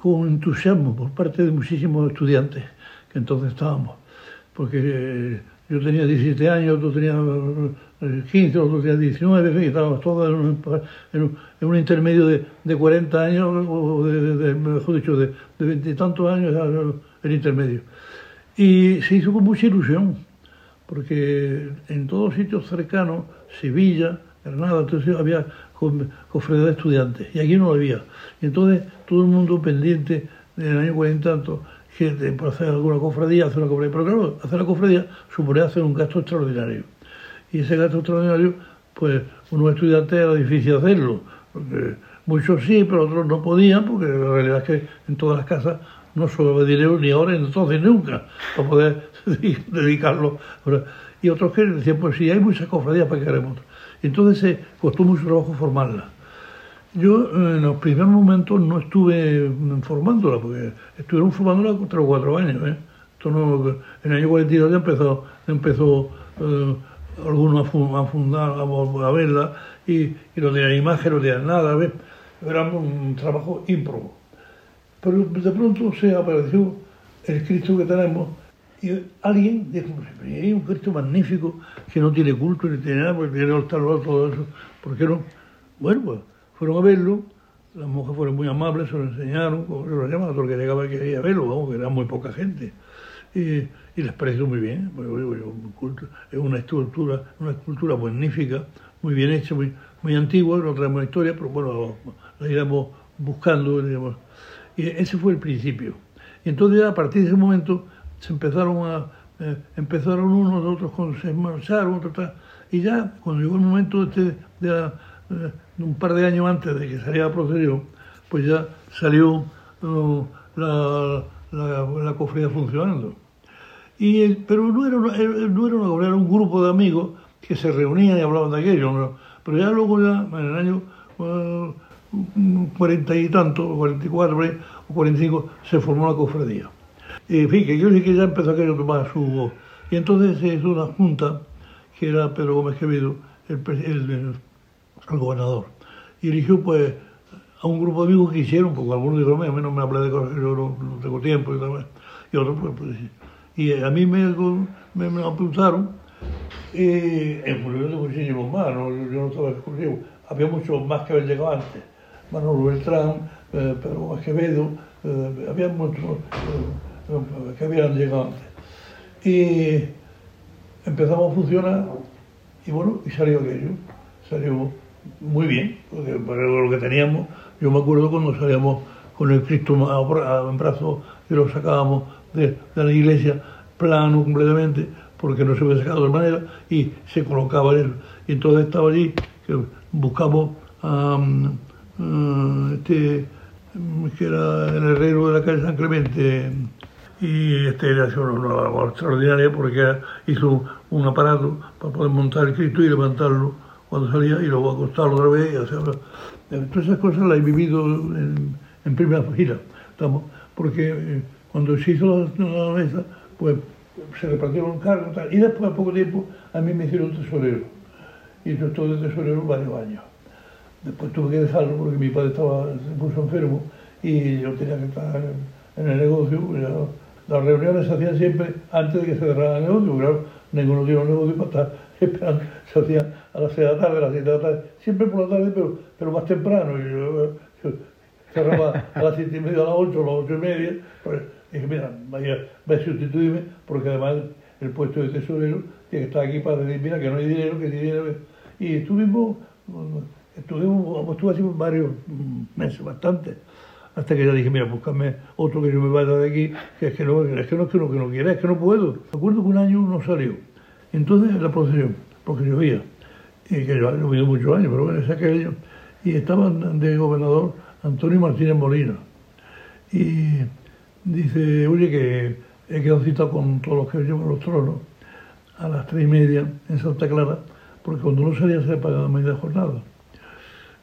con entusiasmo por parte de muchísimos estudiantes que entonces estábamos, porque eh, yo tenía 17 años, otro tenía 15, otro tenía 19, y estábamos todos en un, intermedio de, 40 años, o de, mejor dicho, de, de 20 y tantos años, el intermedio. Y se hizo con mucha ilusión, porque en todos sitios cercanos, Sevilla, Granada, entonces había cofradía de estudiantes, y aquí no lo había. Y entonces todo el mundo pendiente del año 40 y gente por hacer alguna cofradía, hacer una cofradía. Pero claro, hacer la cofradía supone hacer un gasto extraordinario. Y ese gasto extraordinario, pues unos estudiantes era difícil hacerlo, porque muchos sí, pero otros no podían, porque la realidad es que en todas las casas no sobraba dinero ni ahora, entonces nunca, para poder dedicarlo. Y otros que decían, pues sí, hay muchas cofradías para que haremos. Entonces costó mucho trabajo formarla. Yo en los primeros momentos no estuve formándola, porque estuvieron formándola tres o cuatro años. ¿eh? en el año 42 ya empezó, empezó eh, algunos a, fundar, a, verla, y, y no tenían imagen, no tenían nada. Era un trabajo ímprobo. Pero de pronto se apareció el Cristo que tenemos y alguien dijo, hay un Cristo magnífico que no tiene culto ni tiene nada, porque tiene altar, todo eso. ¿Por qué no? Bueno, pues fueron a verlo, las mujeres fueron muy amables, se lo enseñaron, como se lo llaman, todo el que llegaba quería verlo, vamos, que era muy poca gente. Y, les pareció muy bien, es una escultura, una escultura magnífica, muy bien hecha, muy, muy antigua, no traemos historia, pero bueno, la iremos buscando, digamos, y ese fue el principio. Y entonces a partir de ese momento se empezaron a, eh, empezaron unos, otros se marcharon, otros y ya cuando llegó el momento este, de, eh, un par de años antes de que saliera la procesión, pues ya salió uh, la, la, cofradía funcionando. Y, pero no era, no era una cofradía, era un grupo de amigos que se reunían y hablaban de aquello. Pero ya luego, ya en el año uh, cuarenta y tanto, cuarenta y cuatro o cuarenta y cinco, se formó la cofradía. Y en fin, que yo sí que ya empezó aquello que más hubo. Y entonces se hizo una junta, que era Pedro Gómez Quevedo, el, el, el, gobernador, y eligió pues a un grupo de amigos que hicieron, porque algunos dijeron, a mí no me hablé de que yo no, tengo tiempo y tal, y otros pues, pues y a mí me, me, me apuntaron, y en de muchísimos más, ¿no? yo no estaba exclusivo, había muchos más que habían llegado antes. Manolo Beltrán, eh, Pedro Quevedo, eh, había muchos eh, que habían llegado antes. Y empezamos a funcionar y bueno, y salió aquello, salió muy bien, porque para lo que teníamos, yo me acuerdo cuando salíamos con el Cristo en brazos y lo sacábamos de, la iglesia plano completamente, porque no se había sacado de manera, y se colocaba él. Y entonces estaba allí, que buscamos a Mm, este, que era el herrero de la calle San Clemente, y este era una labor extraordinaria porque hizo un aparato para poder montar el Cristo y levantarlo cuando salía y luego acostarlo otra vez y hacerlo. Todas esas cosas las he vivido en, primera fila, porque eh, cuando se hizo la, mesa, pues se repartieron cargos y después a poco tiempo a mí me hicieron tesorero. Y yo estuve de tesorero varios años. Después tuve que dejarlo porque mi padre estaba, se enfermo y yo tenía que estar en el negocio. Las reuniones se hacían siempre antes de que se cerrara el negocio, claro, ninguno tiene un negocio para estar esperando, se hacía a las 6 de la tarde, a las 7 de la tarde, siempre por la tarde, pero, pero más temprano. Y yo, yo cerraba a las 7 y media, a las 8, a las 8 y media. Pues dije, mira, vaya, vaya a sustituirme, porque además el puesto de tesorero tiene que estar aquí para decir, mira, que no hay dinero, que hay dinero. Y estuvimos, estuvimos, estuve así varios meses, bastante hasta que ya dije, mira, búscame otro que yo me vaya de aquí, que es que no, es que no, que no, que no quiera, es que no puedo. Me acuerdo que un año no salió. Entonces la procesión, porque llovía, y que yo ha llovido muchos años, pero bueno, ese aquel año, y estaba de gobernador Antonio Martínez Molina. Y dice, oye, que he quedado citado con todos los que llevan los tronos a las tres y media en Santa Clara, porque cuando no salía se le pagaba media jornada.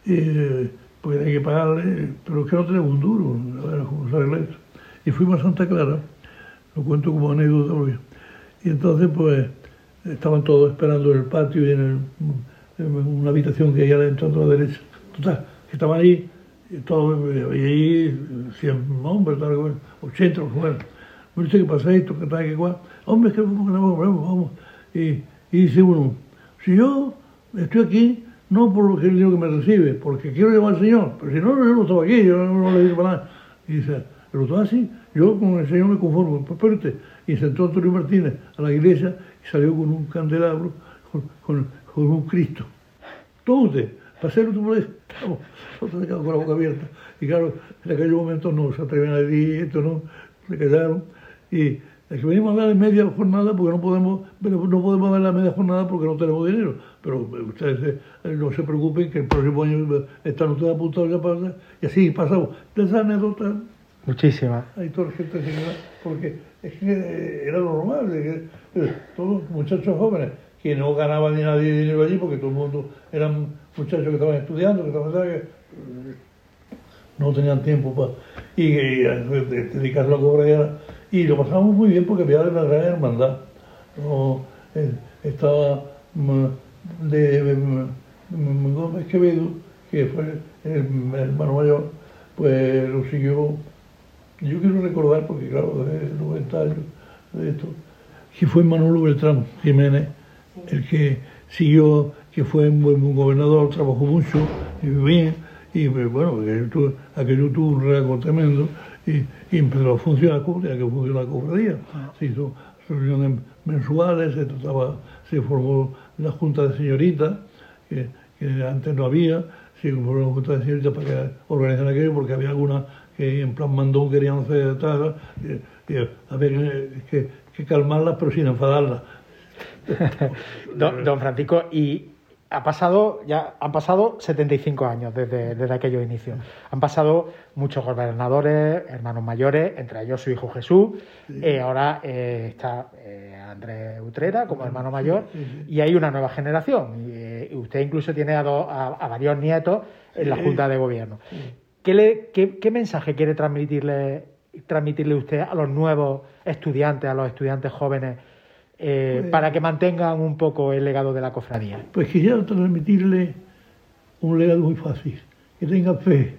Y, pues hay que pagarle, pero es que no tenemos un duro, a ver cómo se arregla esto. Y fuimos a Santa Clara, lo cuento como anécdota, y entonces pues estaban todos esperando en el patio y en, el, una habitación que hay adentro a la derecha. Total, que estaban ahí, y, todos, y ahí 100 hombres, tal, 80, bueno. Me dice que pasa esto, que tal, que cual. Hombre, que vamos, vamos, vamos. Y, y dice uno, si yo estoy aquí, no por el dinero que me recibe, porque quiero llevar al Señor, pero si no, yo no estaba aquí, yo no, le digo para nada. Y dice, pero tú así, yo con el Señor me conformo, pues espérate. Y sentó Antonio Martínez a la iglesia y salió con un candelabro, con, con, con un Cristo. Todo usted, para hacerlo tú puedes, vamos, nosotros quedamos con la boca abierta. Y claro, en aquel momento no se atreven a decir esto, no, se callaron. Y que venimos a dar media jornada porque no podemos, no podemos dar la media jornada porque no tenemos dinero. Pero ustedes eh, no se preocupen que el próximo año están ustedes apuntados ya para y así pasamos. De esa anécdota. Muchísimas. Hay toda gente porque es que era normal, de que eh, todos muchachos jóvenes que no ganaban ni nadie dinero allí porque todo el mundo eran muchachos que estaban estudiando, que estaban que no tenían tiempo para y, y, dedicarse a la cobradera y lo pasamos muy bien porque había una gran hermandad. No, estaba de Gómez Quevedo, que fue el, hermano mayor, pues lo siguió. Yo quiero recordar, porque claro, de 90 años de esto, que fue Manolo Beltrán Jiménez, el que siguió, que fue un buen gobernador, trabajó mucho y bien, y bueno, aquello tuvo, un riesgo tremendo y, y, empezó a funcionar tenía que funcionar la cofradía. Se hizo reuniones mensuales, se trataba, se formó la junta de señoritas, que, antes no había, se formó la junta de señoritas para que organizaran aquello, porque había algunas que en plan mandón querían hacer tal, y, y había que, que, calmarlas pero sin enfadarlas. Don, don Francisco, y ha pasado, ya han pasado 75 años desde, desde aquellos inicios. Han pasado muchos gobernadores, hermanos mayores, entre ellos su hijo Jesús. Eh, ahora eh, está eh, Andrés Utrera como hermano mayor y hay una nueva generación. Y, usted incluso tiene a, a, varios nietos en la Junta de Gobierno. ¿Qué, le, qué, qué mensaje quiere transmitirle, transmitirle usted a los nuevos estudiantes, a los estudiantes jóvenes? Eh, para que mantengan un poco el legado de la cofradía? Pues quisiera transmitirle un legado muy fácil, que tengan fe.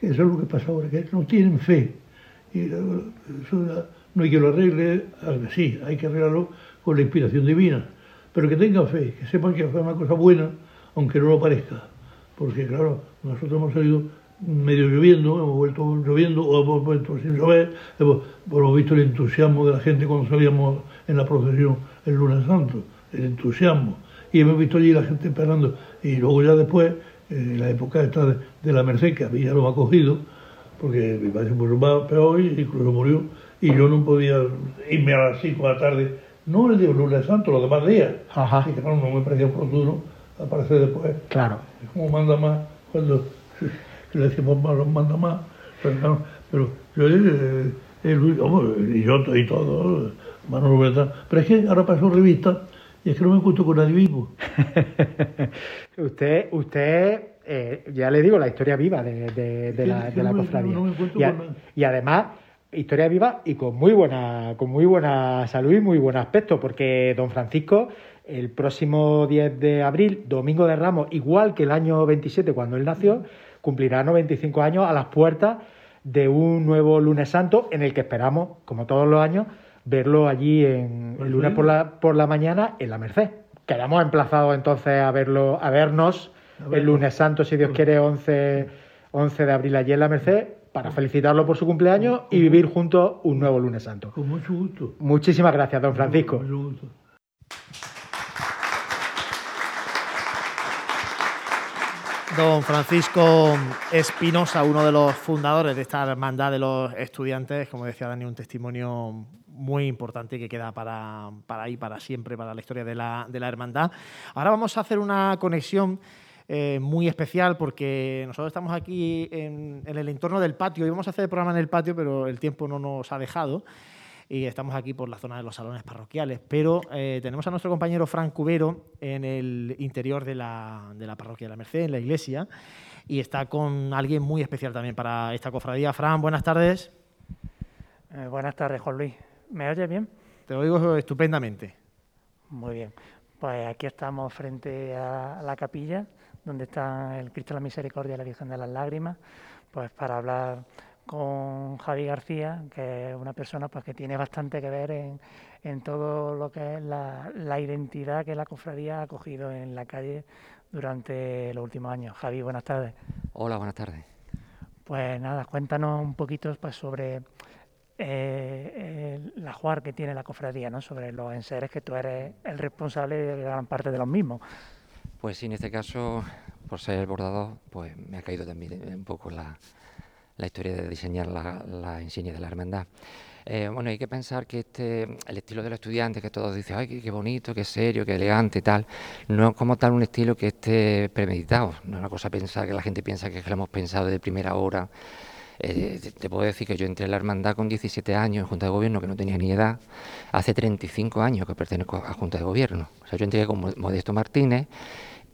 Eso es lo que pasa ahora, que no tienen fe. Y eso no hay que lo arregle, sí, hay que arreglarlo con la inspiración divina, pero que tengan fe, que sepan que fue una cosa buena, aunque no lo parezca. Porque claro, nosotros hemos salido medio lloviendo, hemos vuelto lloviendo o hemos vuelto sin llover, hemos, hemos, visto el entusiasmo de la gente cuando salíamos en la procesión el lunes santo, el entusiasmo, y hemos visto allí la gente esperando, y luego ya después, en la época esta de, la Merced, que a mí ya lo ha cogido, porque mi padre se más peor incluso murió, y yo no podía irme a las 5 de la tarde, no el día lunes santo, los demás días, Ajá. y que no, no me parecía oportuno aparecer después. Claro. Es como manda más cuando le decimos más, los manda más, pero, pero yo, eh, eh, y yo y todo, Bertrán, pero es que ahora paso revista y es que no me encuentro con nadie vivo. usted, usted eh, ya le digo, la historia viva de, de, de la, de la cofradía. No, no y, a, y, además, historia viva y con muy buena, con muy buena salud y muy buen aspecto, porque don Francisco, el próximo 10 de abril, domingo de Ramos, igual que el año 27 cuando él nació, cumplirá 95 años a las puertas de un nuevo lunes santo en el que esperamos, como todos los años, verlo allí en, el lunes por la, por la mañana en la Merced. Quedamos emplazados entonces a verlo, a vernos el lunes santo, si Dios quiere, 11, 11 de abril allí en la Merced, para felicitarlo por su cumpleaños y vivir juntos un nuevo lunes santo. Con mucho gusto. Muchísimas gracias, don Francisco. Con mucho gusto. Don Francisco Espinosa, uno de los fundadores de esta hermandad de los estudiantes, como decía Dani, un testimonio muy importante que queda para, para ahí, para siempre, para la historia de la, de la hermandad. Ahora vamos a hacer una conexión eh, muy especial porque nosotros estamos aquí en, en el entorno del patio. Íbamos a hacer el programa en el patio, pero el tiempo no nos ha dejado y estamos aquí por la zona de los salones parroquiales. Pero eh, tenemos a nuestro compañero Fran Cubero en el interior de la, de la parroquia de la Merced, en la iglesia, y está con alguien muy especial también para esta cofradía. Fran, buenas tardes. Eh, buenas tardes, Juan Luis. ¿Me oyes bien? Te oigo estupendamente. Muy bien. Pues aquí estamos frente a la capilla, donde está el Cristo de la Misericordia y la Virgen de las Lágrimas, pues para hablar con Javi García, que es una persona pues, que tiene bastante que ver en, en todo lo que es la, la, identidad que la cofradía ha cogido en la calle durante los últimos años. Javi, buenas tardes. Hola, buenas tardes. Pues nada, cuéntanos un poquito pues, sobre eh, el, la juar que tiene la cofradía, ¿no? sobre los enseres que tú eres el responsable de gran parte de los mismos. Pues sí, en este caso, por ser el bordador, pues me ha caído también un poco la, la historia de diseñar la, la insignia de la hermandad. Eh, bueno, hay que pensar que este, el estilo del estudiante, que todos dicen, ay, qué, qué, bonito, qué serio, qué elegante y tal, no es como tal un estilo que esté premeditado. No es una cosa pensar que la gente piensa que, es que lo hemos pensado de primera hora. Eh, te, te, puedo decir que yo entré en la hermandad con 17 años en Junta de Gobierno, que no tenía ni edad. Hace 35 años que pertenezco a Junta de Gobierno. O sea, yo entré con Modesto Martínez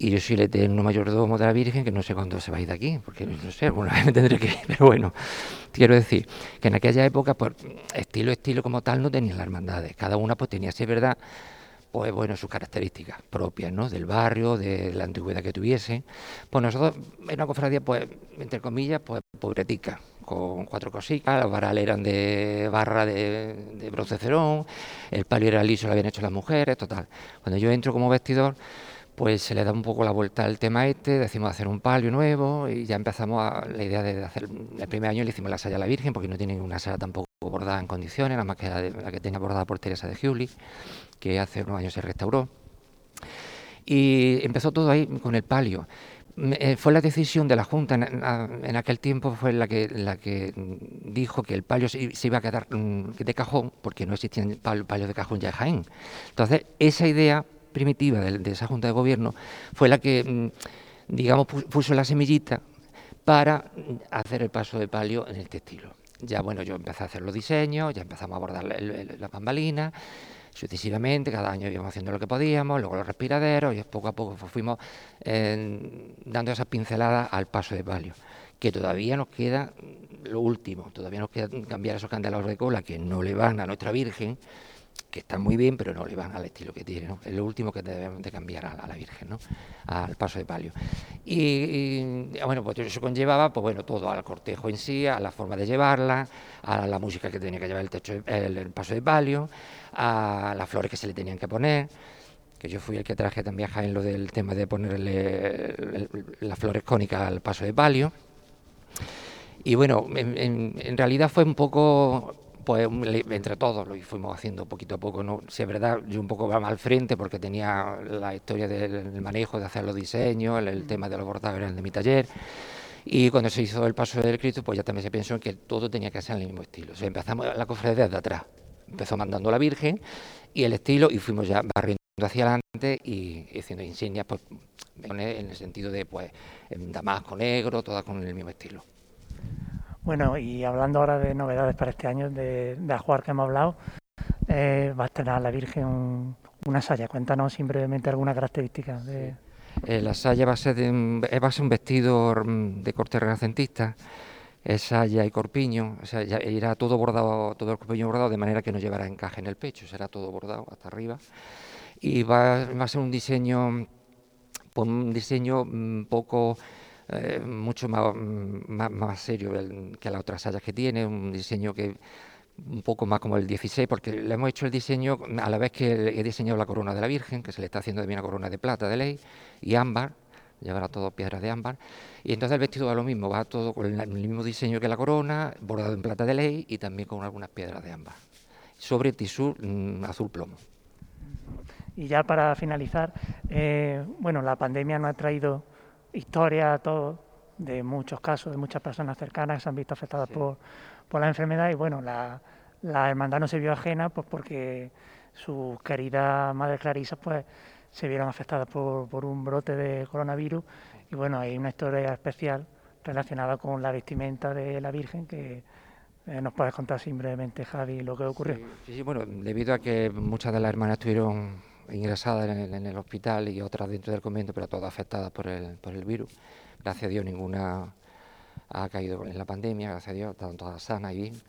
y yo soy el eterno mayordomo de la Virgen, que no sé cuándo se va a ir de aquí, porque no sé, alguna vez me tendré que ir, pero bueno, quiero decir que en aquella época, pues, estilo, estilo como tal, no tenían las hermandades, cada una pues tenía, si es verdad, pues bueno, sus características propias, ¿no? Del barrio, de la antigüedad que tuviese. Pues nosotros, en una cofradía, pues, entre comillas, pues, pobretica, con cuatro cositas, los varales eran de barra de, de bronce cerón, el palio era liso, lo habían hecho las mujeres, total. Cuando yo entro como vestidor, pues se le da un poco la vuelta al tema este, decimos hacer un palio nuevo y ya empezamos a la idea de hacer, el primer año le hicimos la saya a la Virgen porque no tiene una saya tampoco bordada en condiciones, nada más que la, de, la que tenía bordada por Teresa de Giuli, que hace unos años se restauró. Y empezó todo ahí con el palio. Eh, fue la decisión de la Junta en, en, aquel tiempo fue la que, la que dijo que el palio se, se iba a quedar mm, de cajón porque no existían palios palio de cajón ya en Jaén. Entonces, esa idea primitiva de, de, esa Junta de Gobierno fue la que, mm, digamos, puso la semillita para hacer el paso de palio en este estilo. Ya, bueno, yo empecé a hacer los diseños, ya empezamos a abordar la, la, la bambalina, sucesivamente, cada año íbamos haciendo lo que podíamos, luego los respiraderos, y poco a poco fuimos eh, dando esas pinceladas al paso de palio, que todavía nos queda lo último, todavía nos queda cambiar esos candelabros de cola que no le van a nuestra Virgen, que están muy bien, pero no le van al estilo que tiene, ¿no? Es lo último que debemos de cambiar a la, Virgen, ¿no? Al paso de palio. Y, y, bueno, pues eso conllevaba, pues bueno, todo, al cortejo en sí, a la forma de llevarla, a la música que tenía que llevar el, techo, el, paso de palio, a las flores que se le tenían que poner, que yo fui el que traje también a Jaén lo del tema de ponerle las flores cónicas al paso de palio. Y bueno, en, en, en realidad fue un poco pues entre todos lo fuimos haciendo poquito a poco. ¿no? Si es verdad, yo un poco va al frente porque tenía la historia del manejo, de hacer los diseños, el, el tema de los bordados era el de mi taller. Y cuando se hizo el paso del Cristo, pues ya también se pensó en que todo tenía que ser en el mismo estilo. O sea, empezamos la cofradía desde atrás. Empezó mandando la Virgen y el estilo, y fuimos ya barriendo hacia adelante y, y haciendo insignias, pues en el sentido de pues en damasco negro, todas con el mismo estilo. Bueno, y hablando ahora de novedades para este año, de, de Ajuar que hemos hablado, eh, va a estrenar la Virgen un, una saya. Cuéntanos brevemente alguna característica de... Eh, la saya va a, ser de, va a ser un vestido mm, de corte renacentista, es saya y corpiño, o sea, ya irá todo bordado, todo el corpiño bordado de manera que no llevará encaje en el pecho, será todo bordado hasta arriba. Y va, va a ser un diseño, pues, un diseño un poco eh, mucho más, más, más serio que las otras sayas que tiene, un diseño que un poco más como el 16, porque le hemos hecho el diseño a la vez que he diseñado la corona de la Virgen, que se le está haciendo también una corona de plata de ley, y ámbar, llevará todo piedras de ámbar. Y entonces el vestido va lo mismo, va todo con el mismo diseño que la corona, bordado en plata de ley y también con algunas piedras de ámbar, sobre tisú mm, azul plomo. Y ya para finalizar, eh, bueno, la pandemia nos ha traído historia a todos de muchos casos, de muchas personas cercanas que se han visto afectadas por, por la enfermedad. Y bueno, la, la hermandad no se vio ajena pues porque su querida madre Clarisa pues se vieron afectadas por, por un brote de coronavirus. Y bueno, hay una historia especial relacionada con la vestimenta de la Virgen que eh, nos puedes contar simplemente, Javi, lo que ocurrió. Sí, sí, bueno, debido a que muchas de las hermanas estuvieron ingresadas en el, en el, hospital y otras dentro del convento, pero todas afectadas por el, por el virus. Gracias a Dios ninguna ha caído en la pandemia, gracias a Dios, están todas sanas y bien.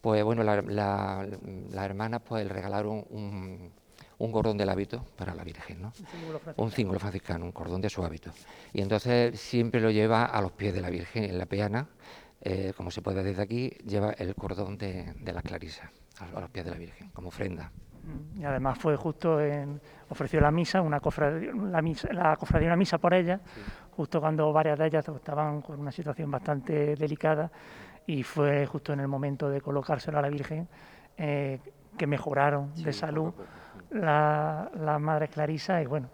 Pues bueno, las la, la hermanas pues regalaron un, un cordón del hábito para la Virgen, ¿no? Un símbolo franciscano, un cordón de su hábito. Y entonces siempre lo lleva a los pies de la Virgen en la peana, eh, como se puede ver desde aquí, lleva el cordón de, de la Clarisa a, a los pies de la Virgen, como ofrenda. Y además fue justo en, ofreció la misa, una cofradía, la, misa, la cofradía una misa por ella, sí. justo cuando varias de ellas estaban con una situación bastante delicada y fue justo en el momento de colocárselo a la Virgen eh, que mejoraron sí, de salud la, la madre Clarisa y bueno,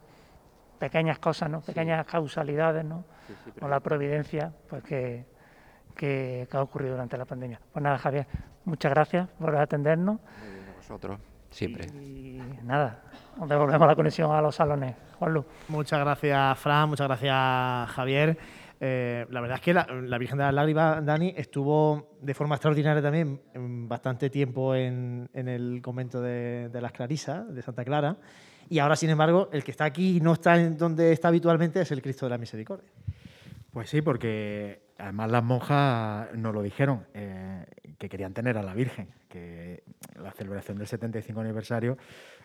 pequeñas cosas, ¿no? pequeñas sí. causalidades, ¿no? o la providencia pues que, que, que, ha ocurrido durante la pandemia. Pues nada, Javier, muchas gracias por atendernos. Muy bien, a vosotros. Siempre. Y nada, nos devolvemos la conexión a los salones. Juanlu. Muchas gracias, Fran. Muchas gracias, Javier. Eh, la verdad es que la, la, Virgen de las Lágrimas, Dani, estuvo de forma extraordinaria también bastante tiempo en, en el convento de, de, las Clarisas, de Santa Clara. Y ahora, sin embargo, el que está aquí y no está en donde está habitualmente es el Cristo de la Misericordia. Pues sí, porque además las monjas nos lo dijeron, eh, que querían tener a la Virgen, que la celebración del 75 aniversario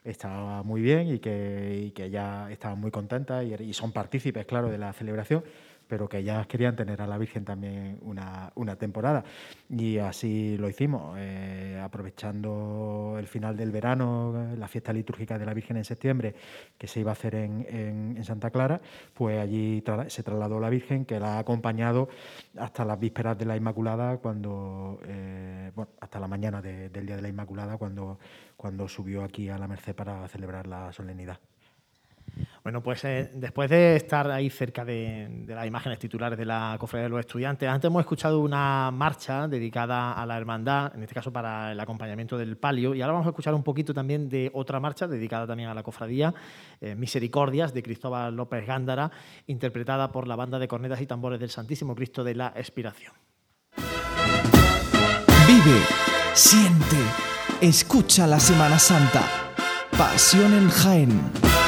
estaba muy bien y que, y que ya estaban muy contentas y, y, son partícipes, claro, de la celebración, pero que ellas querían tener a la Virgen también una, una temporada. Y así lo hicimos, eh, aprovechando el final del verano, la fiesta litúrgica de la Virgen en septiembre, que se iba a hacer en, en, Santa Clara, pues allí se trasladó la Virgen, que la ha acompañado hasta las vísperas de la Inmaculada, cuando, eh, bueno, hasta la mañana de, del Día de la Inmaculada, cuando, cuando subió aquí a la Merced para celebrar la solemnidad. Bueno, pues eh, después de estar ahí cerca de, las imágenes titulares de la Cofradía de los Estudiantes, antes hemos escuchado una marcha dedicada a la hermandad, en este caso para el acompañamiento del palio, y ahora vamos a escuchar un poquito también de otra marcha dedicada también a la Cofradía, eh, Misericordias, de Cristóbal López Gándara, interpretada por la banda de cornetas y tambores del Santísimo Cristo de la Expiración. Vive, siente, escucha la Semana Santa. Pasión en Jaén.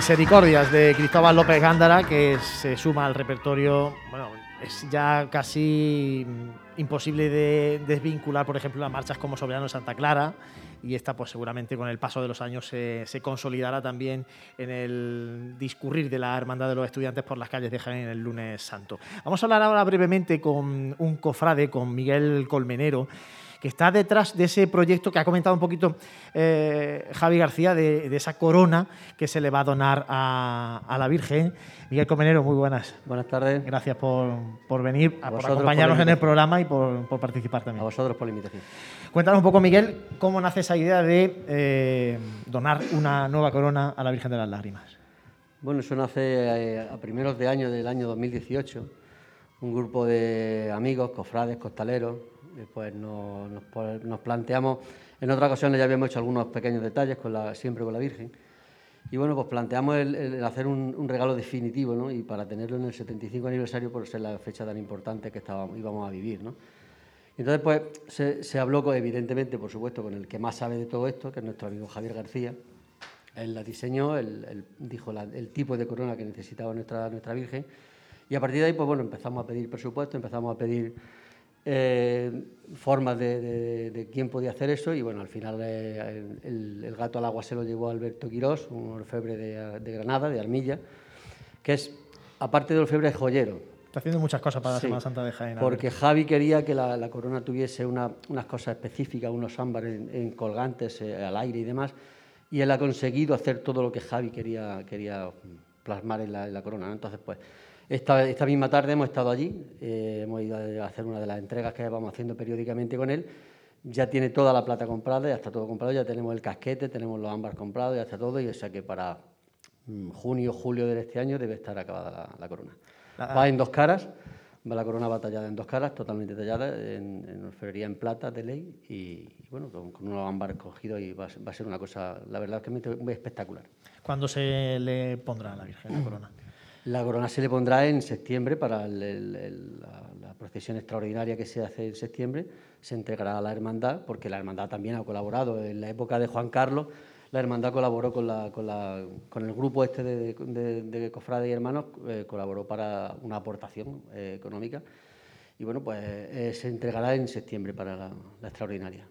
Misericordias de Cristóbal López Gándara, que se suma al repertorio, bueno, es ya casi imposible de desvincular, por ejemplo, las marchas como Soberano Santa Clara, y esta pues seguramente con el paso de los años se, se, consolidará también en el discurrir de la Hermandad de los Estudiantes por las calles de Jaén el lunes santo. Vamos a hablar ahora brevemente con un cofrade, con Miguel Colmenero, que está detrás de ese proyecto que ha comentado un poquito eh, Javi García, de, de, esa corona que se le va a donar a, a la Virgen. Miguel Comenero, muy buenas. Buenas tardes. Gracias por, por venir, a por acompañarnos por en el programa y por, por, participar también. A vosotros por la invitación. Cuéntanos un poco, Miguel, cómo nace esa idea de eh, donar una nueva corona a la Virgen de las Lágrimas. Bueno, eso nace eh, a primeros de año del año 2018. Un grupo de amigos, cofrades, costaleros, pues nos, planteamos, en otras ocasiones ya habíamos hecho algunos pequeños detalles, siempre con la Virgen, y bueno, pues planteamos el, hacer un, regalo definitivo, ¿no? Y para tenerlo en el 75 aniversario por ser la fecha tan importante que estábamos, íbamos a vivir, ¿no? Entonces, pues se, habló, con, evidentemente, por supuesto, con el que más sabe de todo esto, que es nuestro amigo Javier García. Él la diseñó, él, dijo el tipo de corona que necesitaba nuestra, nuestra Virgen. Y a partir de ahí, pues bueno, empezamos a pedir presupuesto, empezamos a pedir eh, formas de, de, de, quién podía hacer eso y bueno, al final eh, el, el, gato al agua se lo llevó Alberto Quirós, un orfebre de, de, Granada, de Armilla, que es, aparte de orfebre, joyero. Está haciendo muchas cosas para la sí, Semana Santa de Jaén. Porque Javi quería que la, la corona tuviese una, unas cosas específicas, unos ámbares en, en colgantes eh, al aire y demás, y él ha conseguido hacer todo lo que Javi quería, quería plasmar en la, en la corona. ¿no? Entonces, pues esta, esta, misma tarde hemos estado allí, eh, hemos ido a hacer una de las entregas que vamos haciendo periódicamente con él. Ya tiene toda la plata comprada, ya está todo comprado, ya tenemos el casquete, tenemos los ámbar comprados, ya está todo, y o sea que para mm, junio, julio de este año debe estar acabada la, la corona. Ah. Va en dos caras, va la corona va tallada en dos caras, totalmente tallada, en, en orfebrería en plata de ley, y, y bueno, con, con, unos ámbar escogidos, y va, va, a ser una cosa, la verdad, que muy espectacular. ¿Cuándo se le pondrá a la Virgen la corona? La corona se le pondrá en septiembre para la, procesión extraordinaria que se hace en septiembre. Se entregará a la hermandad, porque la hermandad también ha colaborado. En la época de Juan Carlos, la hermandad colaboró con, el grupo este de, de, de cofrades y hermanos, eh, colaboró para una aportación eh, económica. Y bueno, pues eh, se entregará en septiembre para la extraordinaria.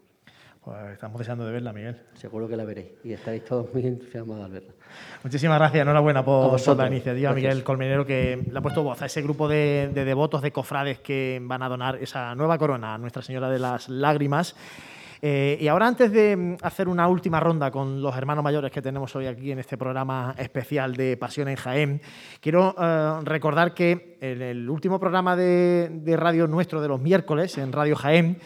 Pues estamos deseando de verla, Miguel. Seguro que la veréis y estaréis todos muy entusiasmados al verla. Muchísimas gracias, enhorabuena por, por la iniciativa, gracias. Miguel Colmenero, que le ha puesto voz a ese grupo de, de, devotos, de cofrades que van a donar esa nueva corona a Nuestra Señora de las Lágrimas. Eh, y ahora, antes de hacer una última ronda con los hermanos mayores que tenemos hoy aquí en este programa especial de Pasión en Jaén, quiero eh, recordar que en el último programa de, de radio nuestro de los miércoles, en Radio Jaén,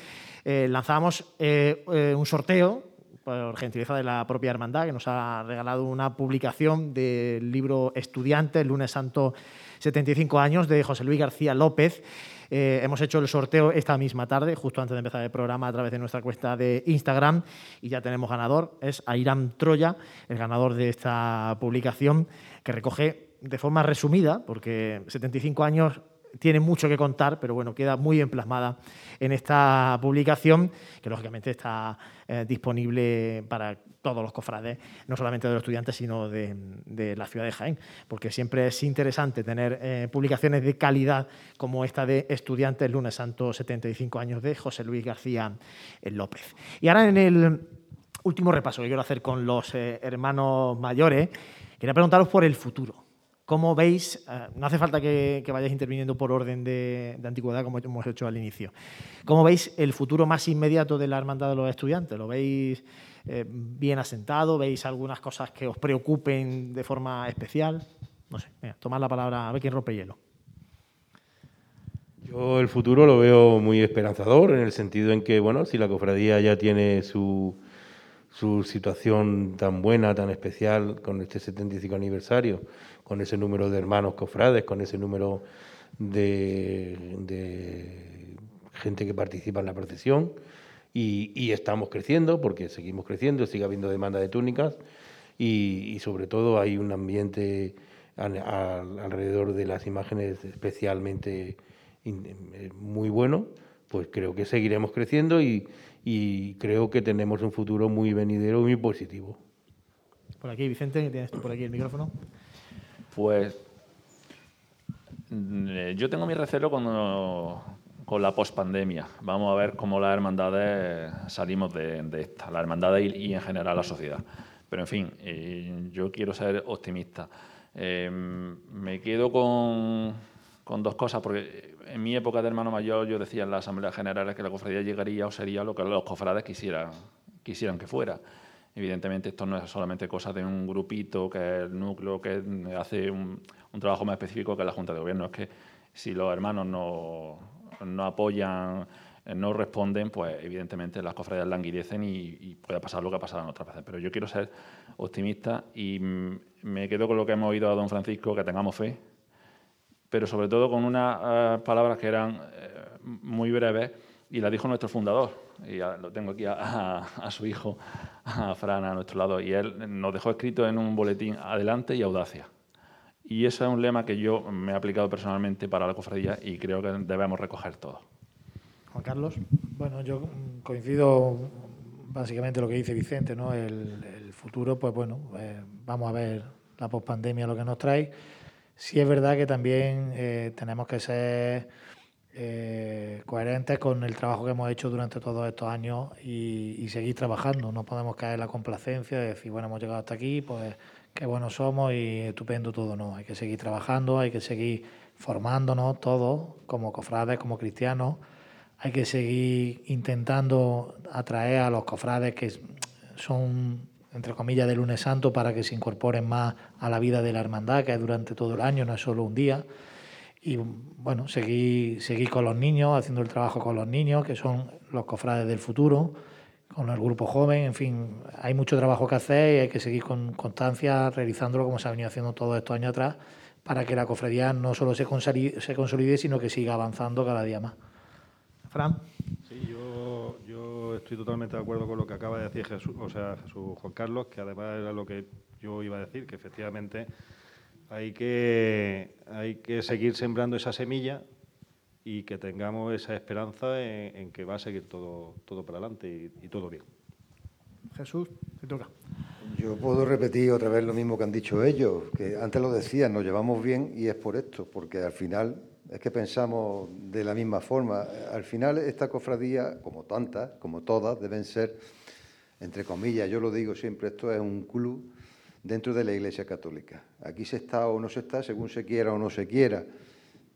eh, lanzábamos eh, eh, un sorteo por gentileza de la propia hermandad, que nos ha regalado una publicación del libro Estudiante, el lunes santo 75 años, de José Luis García López. Eh, hemos hecho el sorteo esta misma tarde, justo antes de empezar el programa, a través de nuestra cuenta de Instagram, y ya tenemos ganador. Es Airam Troya, el ganador de esta publicación, que recoge de forma resumida, porque 75 años tiene mucho que contar, pero bueno, queda muy bien plasmada en esta publicación, que lógicamente está eh, disponible para todos los cofrades, no solamente de los estudiantes, sino de, la ciudad de Jaén, porque siempre es interesante tener eh, publicaciones de calidad como esta de Estudiantes Lunes Santo 75 años de José Luis García López. Y ahora en el último repaso que quiero hacer con los eh, hermanos mayores, quería preguntaros por el futuro. ¿Cómo veis? Eh, no hace falta que, vayáis interviniendo por orden de, antigüedad como hemos hecho al inicio. ¿Cómo veis el futuro más inmediato de la Hermandad de los Estudiantes? ¿Lo veis eh, bien asentado? ¿Veis algunas cosas que os preocupen de forma especial? No sé, tomad la palabra, a ver quién rompe hielo. Yo el futuro lo veo muy esperanzador en el sentido en que, bueno, si la cofradía ya tiene su, su situación tan buena, tan especial con este 75 aniversario, con ese número de hermanos cofrades, con ese número de, de gente que participa en la procesión. Y, estamos creciendo, porque seguimos creciendo, sigue habiendo demanda de túnicas y, sobre todo hay un ambiente al, al, alrededor de las imágenes especialmente eh, muy bueno, pues creo que seguiremos creciendo y, creo que tenemos un futuro muy venidero y muy positivo. Por aquí, Vicente, tienes tú por aquí el micrófono. Pues mm, eh, yo tengo mi recelo con, con la pospandemia. Vamos a ver cómo las hermandades salimos de, de esta, las hermandades y, en general la sociedad. Pero en fin, eh, yo quiero ser optimista. Eh, me quedo con, con dos cosas, porque en mi época de hermano mayor yo decía en las asambleas generales que la cofradía llegaría o sería lo que los cofrades quisieran, quisieran que fuera. Evidentemente esto no es solamente cosa de un grupito que es el núcleo que hace un, trabajo más específico que la Junta de Gobierno. Es que si los hermanos no, no apoyan, eh, no responden, pues evidentemente las cofradías languidecen y, y, puede pasar lo que ha pasado en otras veces. Pero yo quiero ser optimista y me quedo con lo que hemos oído a don Francisco, que tengamos fe, pero sobre todo con unas uh, palabras que eran uh, muy breves y la dijo nuestro fundador. Y ya lo tengo aquí a, a, a, su hijo, a Fran, a nuestro lado. Y él nos dejó escrito en un boletín adelante y audacia. Y ese es un lema que yo me he aplicado personalmente para la cofradía y creo que debemos recoger todo. Juan Carlos. Bueno, yo coincido básicamente lo que dice Vicente, ¿no? El, el futuro, pues bueno, eh, vamos a ver la pospandemia lo que nos trae. Sí es verdad que también eh, tenemos que ser eh, coherentes con el trabajo que hemos hecho durante todos estos años y, y, seguir trabajando. No podemos caer en la complacencia de decir, bueno, hemos llegado hasta aquí, pues qué buenos somos y estupendo todo. No, hay que seguir trabajando, hay que seguir formándonos todos como cofrades, como cristianos. Hay que seguir intentando atraer a los cofrades que son, entre comillas, de lunes santo para que se incorporen más a la vida de la hermandad, que es durante todo el año, no es solo un día y bueno, seguir, seguir con los niños, haciendo el trabajo con los niños, que son los cofrades del futuro, con el grupo joven, en fin, hay mucho trabajo que hacer y hay que seguir con constancia realizándolo como se ha venido haciendo todos estos años atrás, para que la cofradía no solo se consolide, se consolide sino que siga avanzando cada día más. Fran. Sí, yo, yo estoy totalmente de acuerdo con lo que acaba de decir Jesús, o sea, Jesús Juan Carlos, que además era lo que yo iba a decir, que efectivamente hay que, hay que seguir sembrando esa semilla y que tengamos esa esperanza en, en que va a seguir todo, todo para adelante y, y, todo bien. Jesús, te toca. Yo puedo repetir otra vez lo mismo que han dicho ellos, que antes lo decían, nos llevamos bien y es por esto, porque al final es que pensamos de la misma forma. Al final esta cofradía, como tantas, como todas, deben ser, entre comillas, yo lo digo siempre, esto es un club dentro de la Iglesia Católica. Aquí se está o no se está, según se quiera o no se quiera,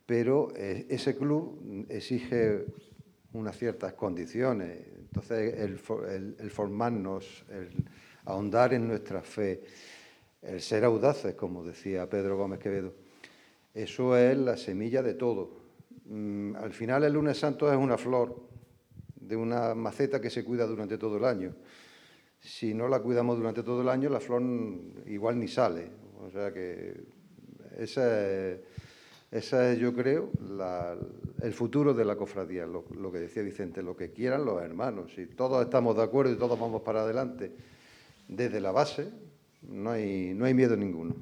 pero eh, ese club exige unas ciertas condiciones. Entonces, el, formarnos, el ahondar en nuestra fe, el ser audaces, como decía Pedro Gómez Quevedo, eso es la semilla de todo. Mm, al final, el lunes santo es una flor de una maceta que se cuida durante todo el año si no la cuidamos durante todo el año, la flor igual ni sale. O sea que esa es, esa es yo creo, la, el futuro de la cofradía, lo, lo, que decía Vicente, lo que quieran los hermanos. Si todos estamos de acuerdo y todos vamos para adelante desde la base, no hay, no hay miedo ninguno.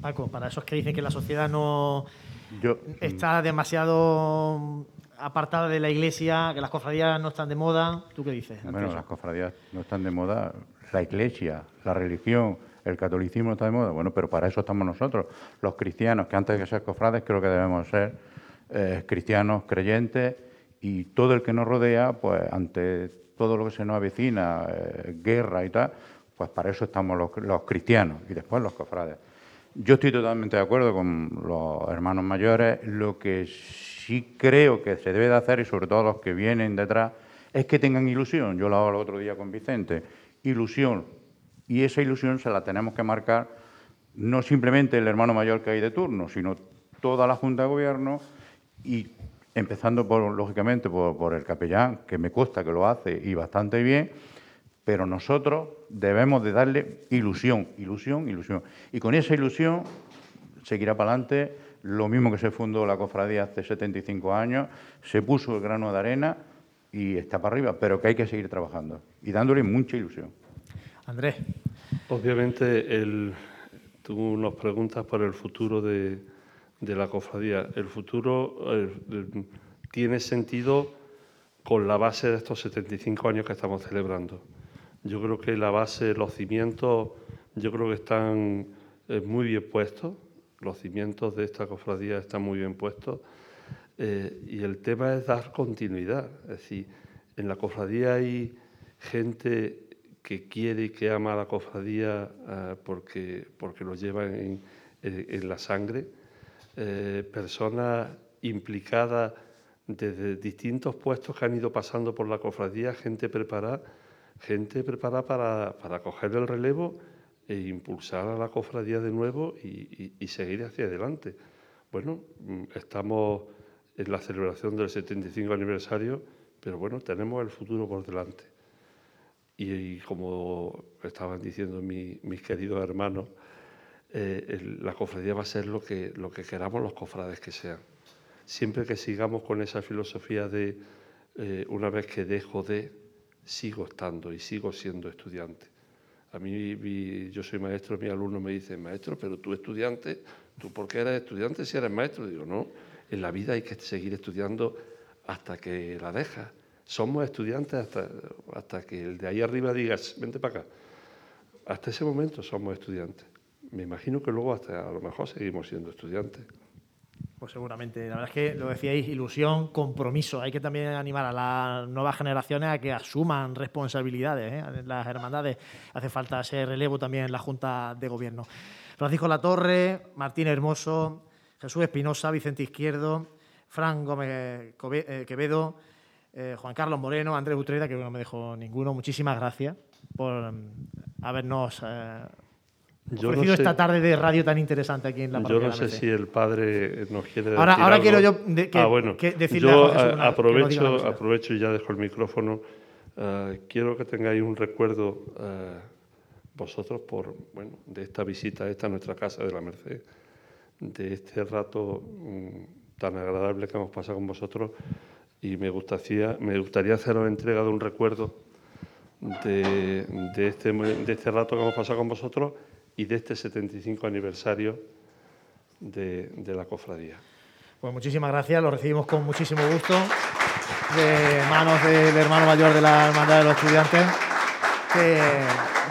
Paco, para esos que dicen que la sociedad no yo, está demasiado apartada de la iglesia, que las cofradías no están de moda. ¿Tú qué dices? Bueno, las cofradías no están de moda. La iglesia, la religión, el catolicismo está de moda. Bueno, pero para eso estamos nosotros, los cristianos, que antes de ser cofrades creo que debemos ser eh, cristianos creyentes y todo el que nos rodea, pues ante todo lo que se nos avecina, eh, guerra y tal, pues para eso estamos los, los cristianos y después los cofrades. Yo estoy totalmente de acuerdo con los hermanos mayores. Lo que sí creo que se debe de hacer, y sobre todo los que vienen detrás, es que tengan ilusión. Yo lo hago el otro día con Vicente. Ilusión. Y esa ilusión se la tenemos que marcar no simplemente el hermano mayor que hay de turno, sino toda la Junta de Gobierno y empezando, por, lógicamente, por, el capellán, que me consta que lo hace y bastante bien, pero nosotros debemos de darle ilusión, ilusión, ilusión. Y con esa ilusión seguirá para adelante lo mismo que se fundó la cofradía hace 75 años, se puso el grano de arena y está para arriba, pero que hay que seguir trabajando y dándole mucha ilusión. Andrés. Obviamente, el, tú nos preguntas por el futuro de, de la cofradía. El futuro el, el, tiene sentido con la base de estos 75 años que estamos celebrando. Yo creo que la base, los cimientos Yo creo que están eh, muy bien puestos, los cimientos de esta cofradía están muy bien puestos eh, y el tema es dar continuidad. Es decir, en la cofradía hay gente que quiere y que ama a la cofradía eh, porque, porque lo lleva en, la sangre, personas implicadas desde distintos puestos que han ido pasando por la cofradía, gente preparada, gente preparada para, para coger el relevo e impulsar a la cofradía de nuevo y, seguir hacia adelante. Bueno, mm, estamos en la celebración del 75 aniversario, pero bueno, tenemos el futuro por delante. Y, como estaban diciendo mis queridos hermanos, eh, la cofradía va a ser lo que, lo que queramos los cofrades que sean siempre que sigamos con esa filosofía de eh, una vez que dejo de, sigo estando y sigo siendo estudiante. A mí, yo soy maestro, mi alumno me dice, maestro, pero tú estudiante, ¿tú por qué eres estudiante si eres maestro? Digo, no, en la vida hay que seguir estudiando hasta que la dejas. Somos estudiantes hasta, hasta que el de ahí arriba digas, vente para acá. Hasta ese momento somos estudiantes. Me imagino que luego hasta a lo mejor seguimos siendo estudiantes. Pues seguramente, la verdad es que lo decíais, ilusión, compromiso. Hay que también animar a las nuevas generaciones a que asuman responsabilidades ¿eh? las hermandades. Hace falta ese relevo también en la Junta de Gobierno. Francisco Latorre, Martín Hermoso, Jesús Espinosa, Vicente Izquierdo, Fran Gómez eh, Quevedo, eh, Juan Carlos Moreno, Andrés Utrera, que no me dejo ninguno. Muchísimas gracias por mm, habernos yo ofrecido esta tarde de radio tan interesante aquí en la Yo no sé si el padre nos quiere ahora, decir Ahora quiero yo ah, bueno. decirle yo aprovecho, aprovecho y ya dejo el micrófono. Eh, quiero que tengáis un recuerdo eh, vosotros por bueno de esta visita a esta nuestra casa de la Merced, de este rato mm, tan agradable que hemos pasado con vosotros. Y me gustaría, me gustaría haceros entrega de un recuerdo de, de, este, de este rato que hemos pasado con vosotros y de este 75 aniversario de, la cofradía. Pues muchísimas gracias, lo recibimos con muchísimo gusto de manos del hermano mayor de la Hermandad de los Estudiantes.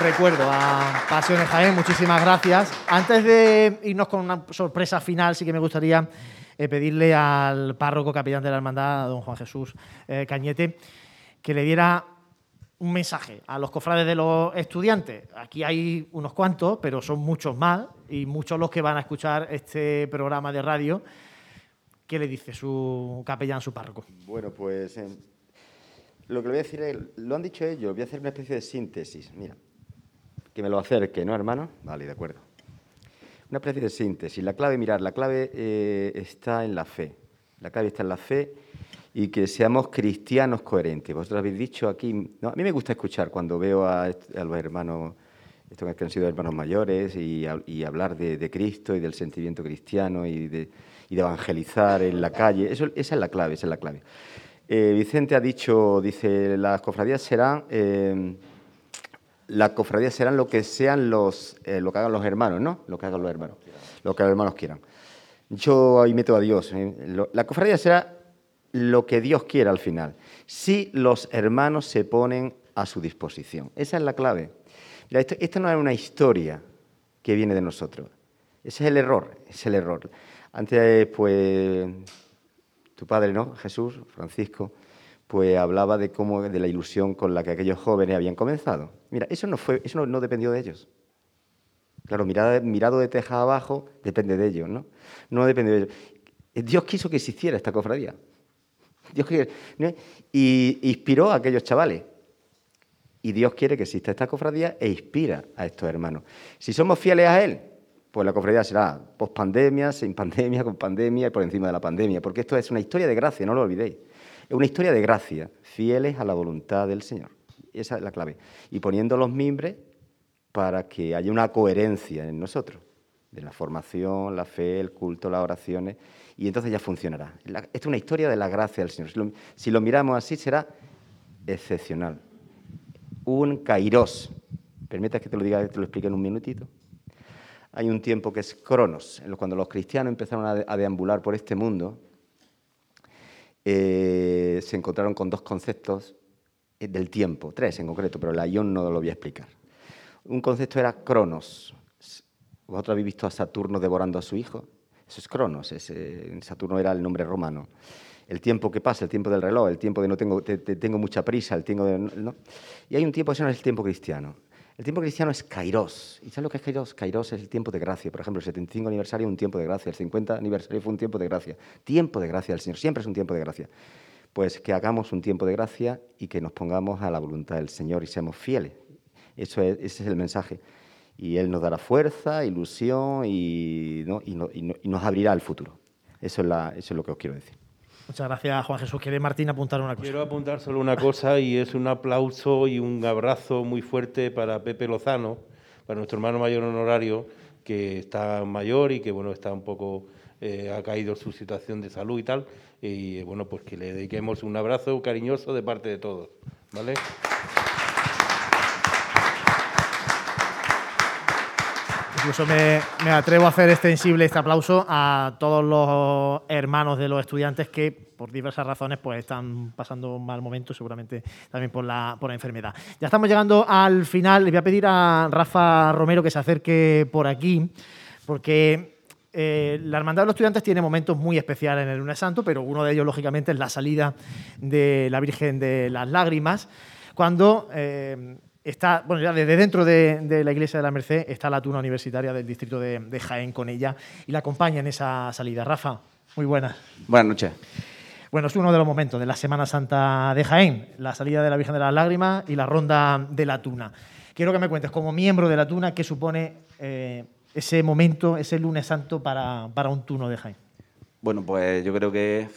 recuerdo a Pasiones Jaén, muchísimas gracias. Antes de irnos con una sorpresa final, sí que me gustaría eh, pedirle al párroco capellán de la Hermandad, don Juan Jesús eh, Cañete, que le diera un mensaje a los cofrades de los estudiantes. Aquí hay unos cuantos, pero son muchos más y muchos los que van a escuchar este programa de radio. ¿Qué le dice su capellán, su párroco? Bueno, pues eh, lo que le voy a decir es, lo han dicho ellos, voy a hacer una especie de síntesis. Mira, que me lo acerque, ¿no, hermano? Vale, de acuerdo. Una especie de síntesis. La clave, mirar, la clave eh, está en la fe. La clave está en la fe y que seamos cristianos coherentes. Vosotros habéis dicho aquí, a mí me gusta escuchar cuando veo a, los hermanos, estos que han sido hermanos mayores, y, hablar de, Cristo y del sentimiento cristiano y de, evangelizar en la calle. Esa es la clave, esa es la clave. Eh, Vicente ha dicho, dice, las cofradías serán... Eh, las cofradías serán lo que sean los, eh, lo que hagan los hermanos, ¿no? Lo que hagan los hermanos, lo que los hermanos quieran. Yo ahí meto a Dios. La cofradía será lo que Dios quiera al final, si los hermanos se ponen a su disposición. Esa es la clave. esto, no es una historia que viene de nosotros. Ese es el error, es el error. Antes, pues, tu padre, ¿no? Jesús, Francisco, pues hablaba de cómo, de la ilusión con la que aquellos jóvenes habían comenzado. Mira, eso no fue, eso no, dependió de ellos. Claro, mirado, mirado de teja abajo depende de ellos, ¿no? No depende de ellos. Dios quiso que existiera esta cofradía. Dios quiere, y inspiró a aquellos chavales. Y Dios quiere que exista esta cofradía e inspira a estos hermanos. Si somos fieles a Él, pues la cofradía será post pandemia, sin pandemia, con pandemia y por encima de la pandemia, porque esto es una historia de gracia, no lo olvidéis. Es una historia de gracia, fieles a la voluntad del Señor. Esa es la clave. Y poniendo los mimbres para que haya una coherencia en nosotros, de la formación, la fe, el culto, las oraciones y entonces ya funcionará. Esta es una historia de la gracia del Señor. Si lo, miramos así, será excepcional. Un kairos. Permítame que te lo diga, te lo explique en un minutito. Hay un tiempo que es cronos, cuando los cristianos empezaron a, deambular por este mundo, eh, se encontraron con dos conceptos eh, del tiempo, tres en concreto, pero la Ion no lo voy a explicar. un concepto era Cronos. ¿Vosotros habéis visto a Saturno devorando a su hijo? Eso es Cronos, ese, Saturno era el nombre romano. El tiempo que pasa, el tiempo del reloj, el tiempo de no tengo, tengo mucha prisa, el tiempo de... ¿no? Y hay un tiempo que se llama el tiempo cristiano. El tiempo cristiano es Kairos. ¿Y sabes lo que es Kairos? Kairos es el tiempo de gracia. Por ejemplo, el 75 aniversario es un tiempo de gracia, el 50 aniversario fue un tiempo de gracia. Tiempo de gracia del Señor, siempre es un tiempo de gracia. Pues que hagamos un tiempo de gracia y que nos pongamos a la voluntad del Señor y seamos fieles. Eso ese es el mensaje y Él nos dará fuerza, ilusión y, nos abrirá el futuro. Eso es, eso es lo que os quiero decir. Muchas gracias, Juan Jesús. ¿Quiere Martín apuntar una cosa? Quiero apuntar solo una cosa y es un aplauso y un abrazo muy fuerte para Pepe Lozano, para nuestro hermano mayor honorario, que está mayor y que bueno está un poco eh, ha caído su situación de salud y tal. Y bueno, pues que le dediquemos un abrazo cariñoso de parte de todos. ¿Vale? Incluso me, atrevo a hacer extensible este aplauso a todos los hermanos de los estudiantes que por diversas razones pues están pasando un mal momento, seguramente también por la, por la enfermedad. Ya estamos llegando al final. Le voy a pedir a Rafa Romero que se acerque por aquí, porque eh, la Hermandad de los Estudiantes tiene momentos muy especiales en el lunes santo, pero uno de ellos, lógicamente, es la salida de la Virgen de las Lágrimas, cuando eh, Está, bueno, ya desde dentro de, la Iglesia de la Merced está la tuna universitaria del distrito de, Jaén con ella y la acompaña en esa salida. Rafa, muy buenas. Buenas noches. Bueno, es uno de los momentos de la Semana Santa de Jaén, la salida de la Virgen de las Lágrimas y la ronda de la tuna. Quiero que me cuentes, como miembro de la tuna, qué supone eh, ese momento, ese lunes santo para, para un tuno de Jaén. Bueno, pues yo creo que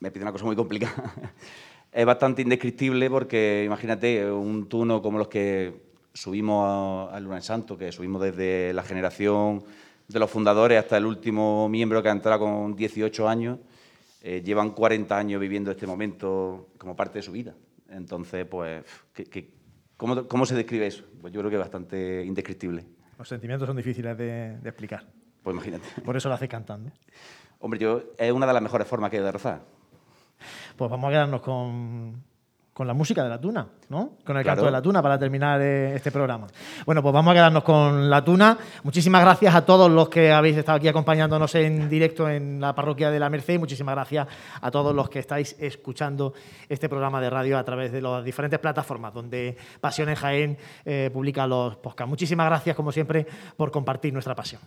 me pide una cosa muy complicada es bastante indescriptible porque imagínate un tuno como los que subimos al Lunes Santo, que subimos desde la generación de los fundadores hasta el último miembro que ha entrado con 18 años, eh, llevan 40 años viviendo este momento como parte de su vida. Entonces, pues, cómo, se describe eso? Pues yo creo que es bastante indescriptible. Los sentimientos son difíciles de, explicar. Pues imagínate. Por eso lo hace cantando. Hombre, yo, es una de las mejores formas que hay de rezar. Pues vamos a quedarnos con, la música de la tuna, ¿no? Con el canto de la tuna para terminar eh, este programa. Bueno, pues vamos a quedarnos con la tuna. Muchísimas gracias a todos los que habéis estado aquí acompañándonos en directo en la parroquia de la Merced. Muchísimas gracias a todos los que estáis escuchando este programa de radio a través de las diferentes plataformas donde Pasión en Jaén eh, publica los podcasts. Muchísimas gracias, como siempre, por compartir nuestra pasión.